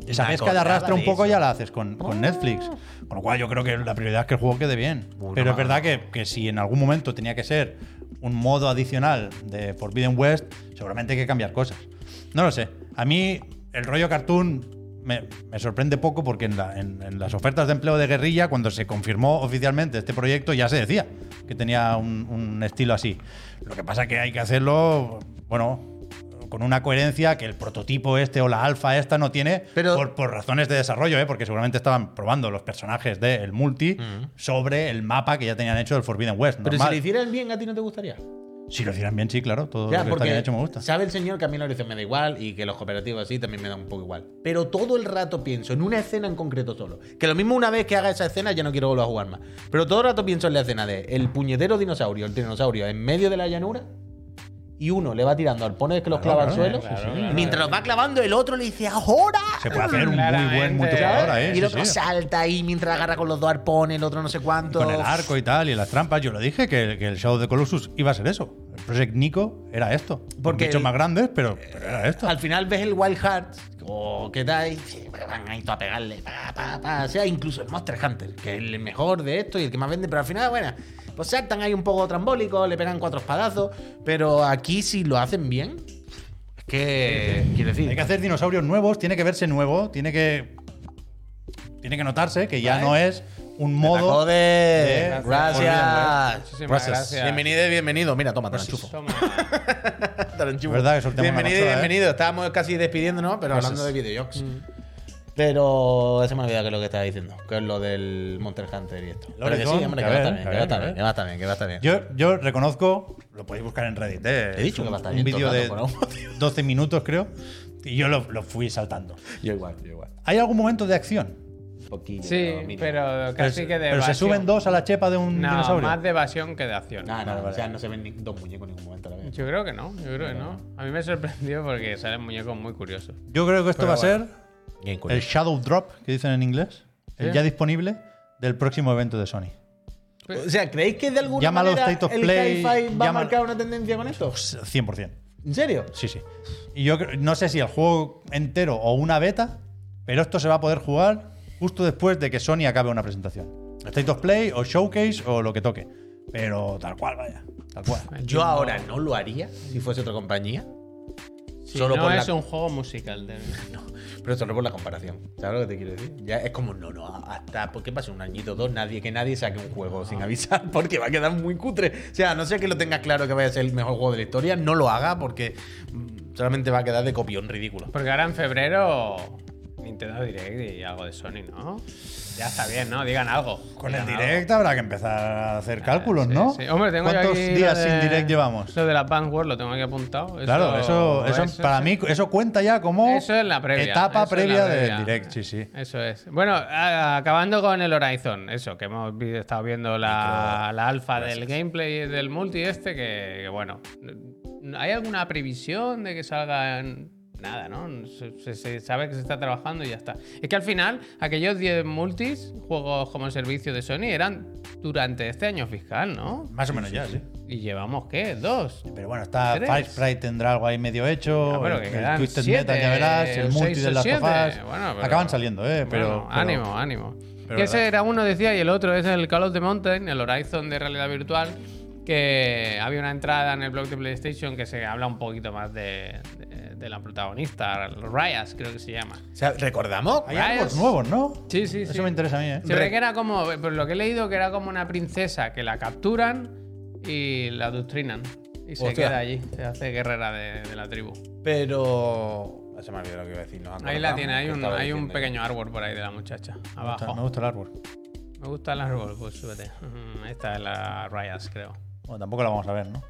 esa Me pesca de arrastre un poco eso. ya la haces con, con Netflix. Con lo cual yo creo que la prioridad es que el juego quede bien. Pero es verdad que, que si en algún momento tenía que ser un modo adicional de Forbidden West, seguramente hay que cambiar cosas. No lo sé. A mí el rollo cartoon me, me sorprende poco porque en, la- en- en las ofertas de empleo de guerrilla, cuando se confirmó oficialmente este proyecto, ya se decía que tenía un, un estilo así. Lo que pasa que hay que hacerlo, bueno, con una coherencia que el prototipo este o la alfa esta no tiene Pero- por, por razones de desarrollo, ¿eh? porque seguramente estaban probando los personajes del multi sobre el mapa que ya tenían hecho del Forbidden West. Pero si Normal. lo hicieran bien, ¿a ti no te gustaría? Si lo hicieran bien, sí, claro. Todo lo que está bien hecho me gusta. sabe el señor que a mí la orientación me da igual y que los cooperativos así también me dan un poco igual. Pero todo el rato pienso en una escena en concreto solo. Que lo mismo una vez que haga esa escena ya no quiero volver a jugar más. Pero todo el rato pienso en la escena de el puñetero dinosaurio, el dinosaurio en medio de la llanura y uno le va tirando al pone que los Claro, clava al suelo. claro, y claro. mientras los va clavando, el otro le dice ¡Ahora! Se puede hacer un muy buen multijugador ahí. y el otro sí. salta ahí mientras agarra con los dos arpones, el otro no sé cuánto. Con el arco y tal, y las trampas. Yo lo dije, que, que el Shadow the Colossus iba a ser eso. Project Nico era esto. Porque el- más grandes, pero, pero era esto. Al final ves el Wild Hearts, o qué tal, y sí, van ahí todo a pegarle, pa, pa, pa. O sea, incluso el Monster Hunter, que es el mejor de esto y el que más vende, pero al final, bueno, pues saltan ahí un poco trambólicos, le pegan cuatro espadazos, pero aquí si lo hacen bien, es que, quiero decir, Hay que hacer dinosaurios nuevos, tiene que verse nuevo, tiene que. Tiene que notarse que ya Vale. no es un modo. Joder, de- gracias. Muchísimas gracias. Bienvenido y bienvenido. Mira, toma, te la enchufo. Te la enchufo. verdad que sorteamos una Bienvenido, consola, ¿eh? bienvenido. Estábamos casi despidiéndonos, pero Gracias. hablando de videojuegos. Mm. Pero se me olvidado que es lo que estaba diciendo, que es lo del Monster Hunter y esto. Pero que sí, hombre, que que va a estar bien, que va a estar bien, que va a estar bien, que va a estar bien. Yo, yo reconozco, lo podéis buscar en Reddit, ¿eh? He dicho que va a estar un bien vídeo todo el de rato, por algún 12 minutos, creo, y yo lo, lo fui saltando. Yo igual, yo igual. ¿Hay algún momento de acción? Poquillo. Sí, pero casi pero que de pero se suben dos a la chepa de un No, dinosaurio. más de evasión que de acción. No, no, Vale, o sea, no se ven ni dos muñecos en ningún momento a la vez. Yo creo que no, yo creo que no. A mí me sorprendió porque salen muñecos muy curiosos. Yo creo que esto Pero va a bueno. ser Bien el. Shadow Drop, que dicen en inglés, el ya disponible del próximo evento de Sony. O sea, ¿creéis que de alguna Llámalo manera State of el Play, hi-fi va a marcar una tendencia con esto? 100%. ¿En serio? Sí, sí. Y yo creo- no sé si el juego entero o una beta, pero esto se va a poder jugar justo después de que Sony acabe una presentación. State of Play o Showcase o lo que toque. Pero tal cual, vaya. Tal cual. Yo ahora no lo haría si fuese otra compañía. Sí, solo no por es la- un juego musical. De... No, pero solo por la comparación. ¿Sabes lo que te quiero decir? Ya es como, no, no, hasta porque pase un añito o dos, nadie, que nadie saque un juego sin avisar, porque va a quedar muy cutre. O sea, a no sé que lo tengas claro que vaya a ser el mejor juego de la historia, no lo haga porque mm, solamente va a quedar de copión ridículo. Porque ahora en febrero Nintendo Direct y algo de Sony, ¿no? Ya está bien, ¿no? Digan algo. Con el direct habrá que empezar a hacer cálculos, Sí, ¿no? sí. Hombre, tengo yo ¿Cuántos aquí días de- sin direct llevamos? Lo de la Advance lo tengo aquí apuntado. Claro, eso, eso, eso para sí. mí, eso cuenta ya como Eso es la previa. etapa eso previa previa. del direct, sí, sí. Eso es. Bueno, acabando con el Horizon, eso, que hemos estado viendo la, la alfa del gameplay del multi este, que, que bueno. ¿Hay alguna previsión de que salgan? Nada, ¿no? Se, se- se sabe que se está trabajando y ya está. Es que al final, aquellos 10 multis, juegos como servicio de Sony, eran durante este año fiscal, ¿no? Más o menos ya, sí. Y llevamos, ¿qué? ¿Dos? Pero bueno, está. Fire Sprite tendrá algo ahí medio hecho. Ya, pero el, que el Twisted siete, Metal, ya verás. El multi de las sofás. Bueno, pero- Acaban saliendo, ¿eh? Pero, Bueno, pero- ánimo, ánimo. pero que ese verdad. era uno, decía, y el otro es el Call of the Mountain, el Horizon de realidad virtual, que había una entrada en el blog de PlayStation que se habla un poquito más de, de- de la protagonista, Ryas, creo que se llama. O sea, ¿recordamos? Hay árboles nuevos, ¿no? Sí, sí, Eso sí. me interesa a mí, ¿eh? Se ve que era como, por lo que he leído, que era como una princesa que la capturan y la adoctrinan. Y se Hostia. queda allí, se hace guerrera de, de la tribu. Pero. Se me olvidó lo que iba a decir. Ahí la tiene, hay un, hay un pequeño árbol por ahí de la muchacha. Me gusta, Abajo. me gusta el árbol. Me gusta el árbol, pues súbete. Ujú, Esta es la Ryas, creo. Bueno, tampoco la vamos a ver, ¿no?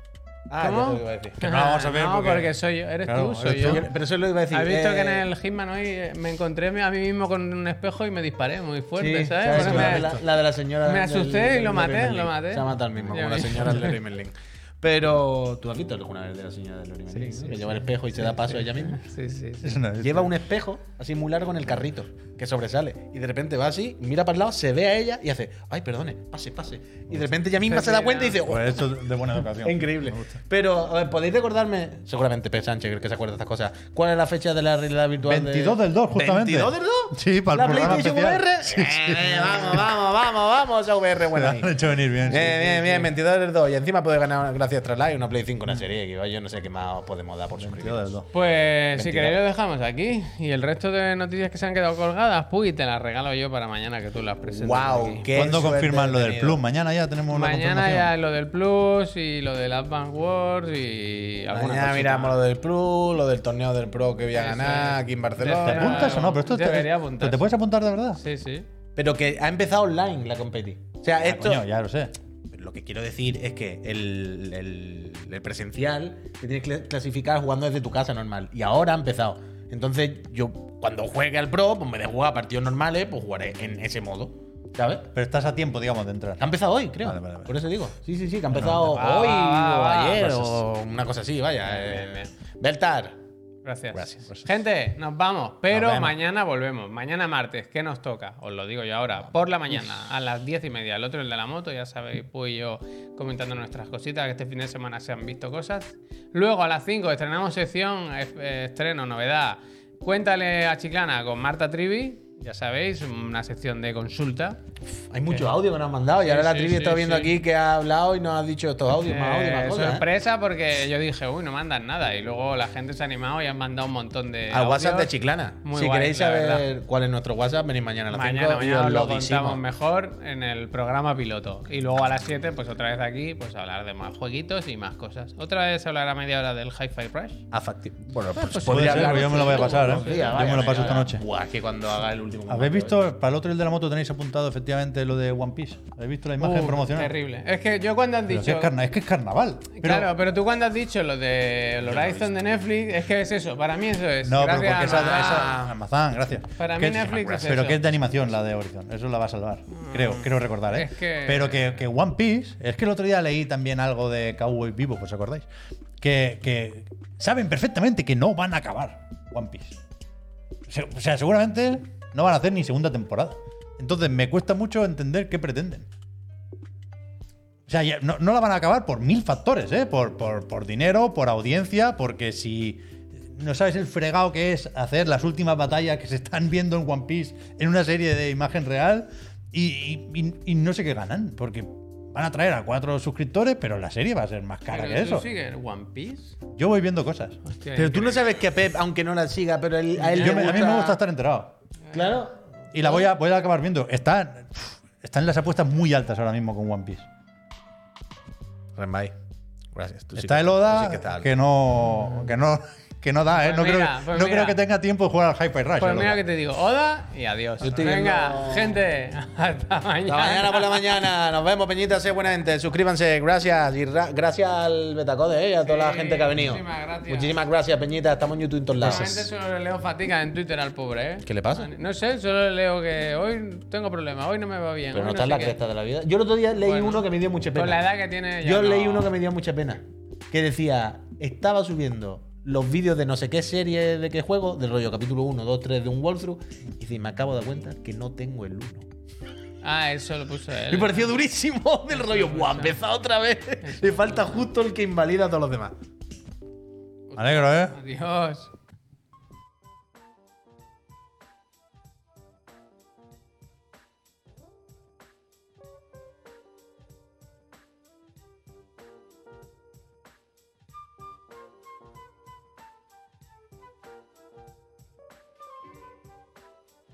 Ah, ya ¿Cómo? lo que iba a decir. Que no la vamos a ver No, porque- porque, soy yo. Eres Claro, tú, soy eres yo. tú. Pero eso lo iba a decir. ¿Has visto eh, que en el Hitman hoy eh, me encontré a mí mismo con un espejo y me disparé muy fuerte, Sí, ¿sabes? ¿sabes? Me- de la, la de la señora. me del- asusté y del lo maté, lo Merlin. maté. Se ha matado el mismo, como la señora Leroy Merlin. Pero tú has visto alguna vez de la señora Leroy Merlin, sí, ¿no? que sí, lleva el espejo y se da paso ella misma. Sí, sí, sí. Lleva un espejo así muy largo en el carrito, que sobresale. Y de repente va así, mira para el lado, se ve a ella y hace, ay, perdone, pase, pase. Y de repente ella misma se da cuenta y dice, oh, Pues esto de buena educación. es increíble. Me gusta. Pero, a ver, ¿podéis recordarme? Seguramente P. Sánchez, el que se acuerda de estas cosas. ¿Cuál es la fecha de la realidad virtual? de- 22 del 2, justamente. ¿22 del 2? Sí, para el ¿La programa PlayStation especial. VR? Sí, sí. Eh, vamos, vamos, vamos, vamos, esa VR buena. Te han hecho venir bien. sí. Bien, bien, bien, 22 del 2. Y encima puede ganar, gracias a Traslight, una Play 5, una serie que yo no sé qué más os podemos dar por 22 suscribir. del 2. Pues si 22. queréis lo dejamos aquí. Y el resto de noticias que se han quedado colgadas, pues te las regalo yo para mañana que tú las presentes. Wow, aquí. qué ¿Cuándo confirman lo del. Plus? Mañana ya tenemos la Mañana ya lo del Plus y lo del Advance Wars y alguna Mañana cosita miramos más. lo del Plus, lo del torneo del Pro que voy a Sí, ganar sí. aquí en ¿Te Barcelona. apuntas o no? Pero esto te- ¿Pero. ¿Te puedes apuntar de verdad? Sí, sí. Pero que ha empezado online la competi. O sea, Ah, esto. coño, ya lo sé. Lo que quiero decir es que el, el- el presencial te tienes que clasificar jugando desde tu casa normal. Y ahora ha empezado. Entonces, yo cuando juegue al Pro, pues me de jugar partidos normales, pues jugaré en ese modo. ¿Sabes? Pero estás a tiempo, digamos, de entrar. Ha empezado hoy, creo. Vale, vale, vale. Por eso digo. Sí, sí, sí, que ha empezado hoy o ayer Gracias. o una cosa así, vaya. Bien, eh. bien, Beltar. Gracias. Gracias. Gente, nos vamos, pero Nos mañana volvemos. Mañana martes, ¿qué nos toca? Os lo digo yo ahora. Por la mañana, a las diez y media. El otro, el de la moto, ya sabéis, pues yo comentando nuestras cositas, que este fin de semana se han visto cosas. Luego a las 5 estrenamos sección, eh, estreno, novedad. Cuéntale a Chiclana con Marta Trivi. Ya sabéis, una sección de consulta. Hay mucho audio que nos han mandado. Y Sí, ahora la sí, está viendo aquí que ha hablado y nos ha dicho estos audios, más audios, más Eh. ¿eh? sorpresa porque yo dije, uy, no mandan nada. Y luego la gente se ha animado y han mandado un montón de. Al WhatsApp de. Chiclana. Muy si guay, queréis saber verdad. cuál es nuestro WhatsApp, venid mañana a las Mañana, 5 y mañana os os lo contamos mejor en el programa piloto. Y luego a las 7, pues otra vez aquí, pues hablar de más jueguitos y más cosas. Otra vez hablar a media hora del Hi-Fi Rush. Ah, Bueno, pues, pues Puede ser, yo me lo voy a pasar, ¿eh? Yo me lo paso esta noche. Buah, que cuando haga el último. ¿Habéis visto, para el otro el de la moto tenéis apuntado efectivamente lo de One Piece? ¿Habéis visto la imagen Uh, promocional? Terrible. Es que yo cuando han Pero dicho. es, carna- es que es carnaval. Pero- Claro, pero tú cuando has dicho lo de el Horizon de Netflix, es que es eso. Para mí eso es. No, pero Gracias, porque esa, Amazon. esa- Amazon, gracias. Para Que mí Netflix es Pero eso. que es de animación la de Horizon, eso la va a salvar. Creo, creo recordar, ¿eh? Es que- Pero que, que One Piece, es que el otro día leí también algo de Cowboy Vivo, ¿os acordáis? Que, que saben perfectamente que no van a acabar One Piece. Se- O sea, seguramente no van a hacer ni segunda temporada. Entonces me cuesta mucho entender qué pretenden. O sea, no, no la van a acabar por mil factores, ¿eh? Por, por, por dinero, por audiencia, porque si no sabes el fregado que es hacer las últimas batallas que se están viendo en One Piece en una serie de imagen real y, y- y- y no sé qué ganan, porque van a traer a cuatro suscriptores, pero la serie va a ser más cara Pero que tú eso. sigues One Piece. Yo voy viendo cosas. Hostia, Pero tú no sabes que a Pep, aunque no la siga, pero él- a él Yo le me- a mí me gusta estar enterado. Claro. Y la voy a, voy a acabar viendo. Está, están las apuestas muy altas ahora mismo con One Piece. Renbay. Gracias. Tú sí Está que- el Oda sí que que no que no que no da, ¿eh? Pues no mira, creo, pues no mira. creo que tenga tiempo de jugar al Hyper Rush. Pues el mira que te digo, Oda y adiós. Venga, viendo- gente, hasta mañana. Hasta mañana por la mañana. Nos vemos, Peñita. Sé buena gente. Suscríbanse. Gracias. Y ra- gracias al Betacode ¿eh? y a toda la gente que ha venido. muchísimas gracias. Muchísimas gracias, Peñita. Estamos en YouTube en todos lados. Últimamente solo le leo fatiga en Twitter al pobre, ¿eh? ¿Qué le pasa? No sé, solo le leo que hoy tengo problemas, hoy no me va bien. Pero no está en la qué. cresta de la vida. Yo el otro día leí Bueno, uno que me dio mucha pena. Con la edad que tiene Yo no- leí uno que me dio mucha pena. Que decía, estaba subiendo los vídeos de no sé qué serie de qué juego, del rollo capítulo 1, 2, 3 de un walkthrough, y dice, me acabo de dar cuenta que no tengo el 1. Ah, eso lo puso él. Me pareció durísimo del rollo, ¡buah! Empezado otra vez. Le falta justo el que invalida a todos los demás. Me alegro, ¿eh? Adiós.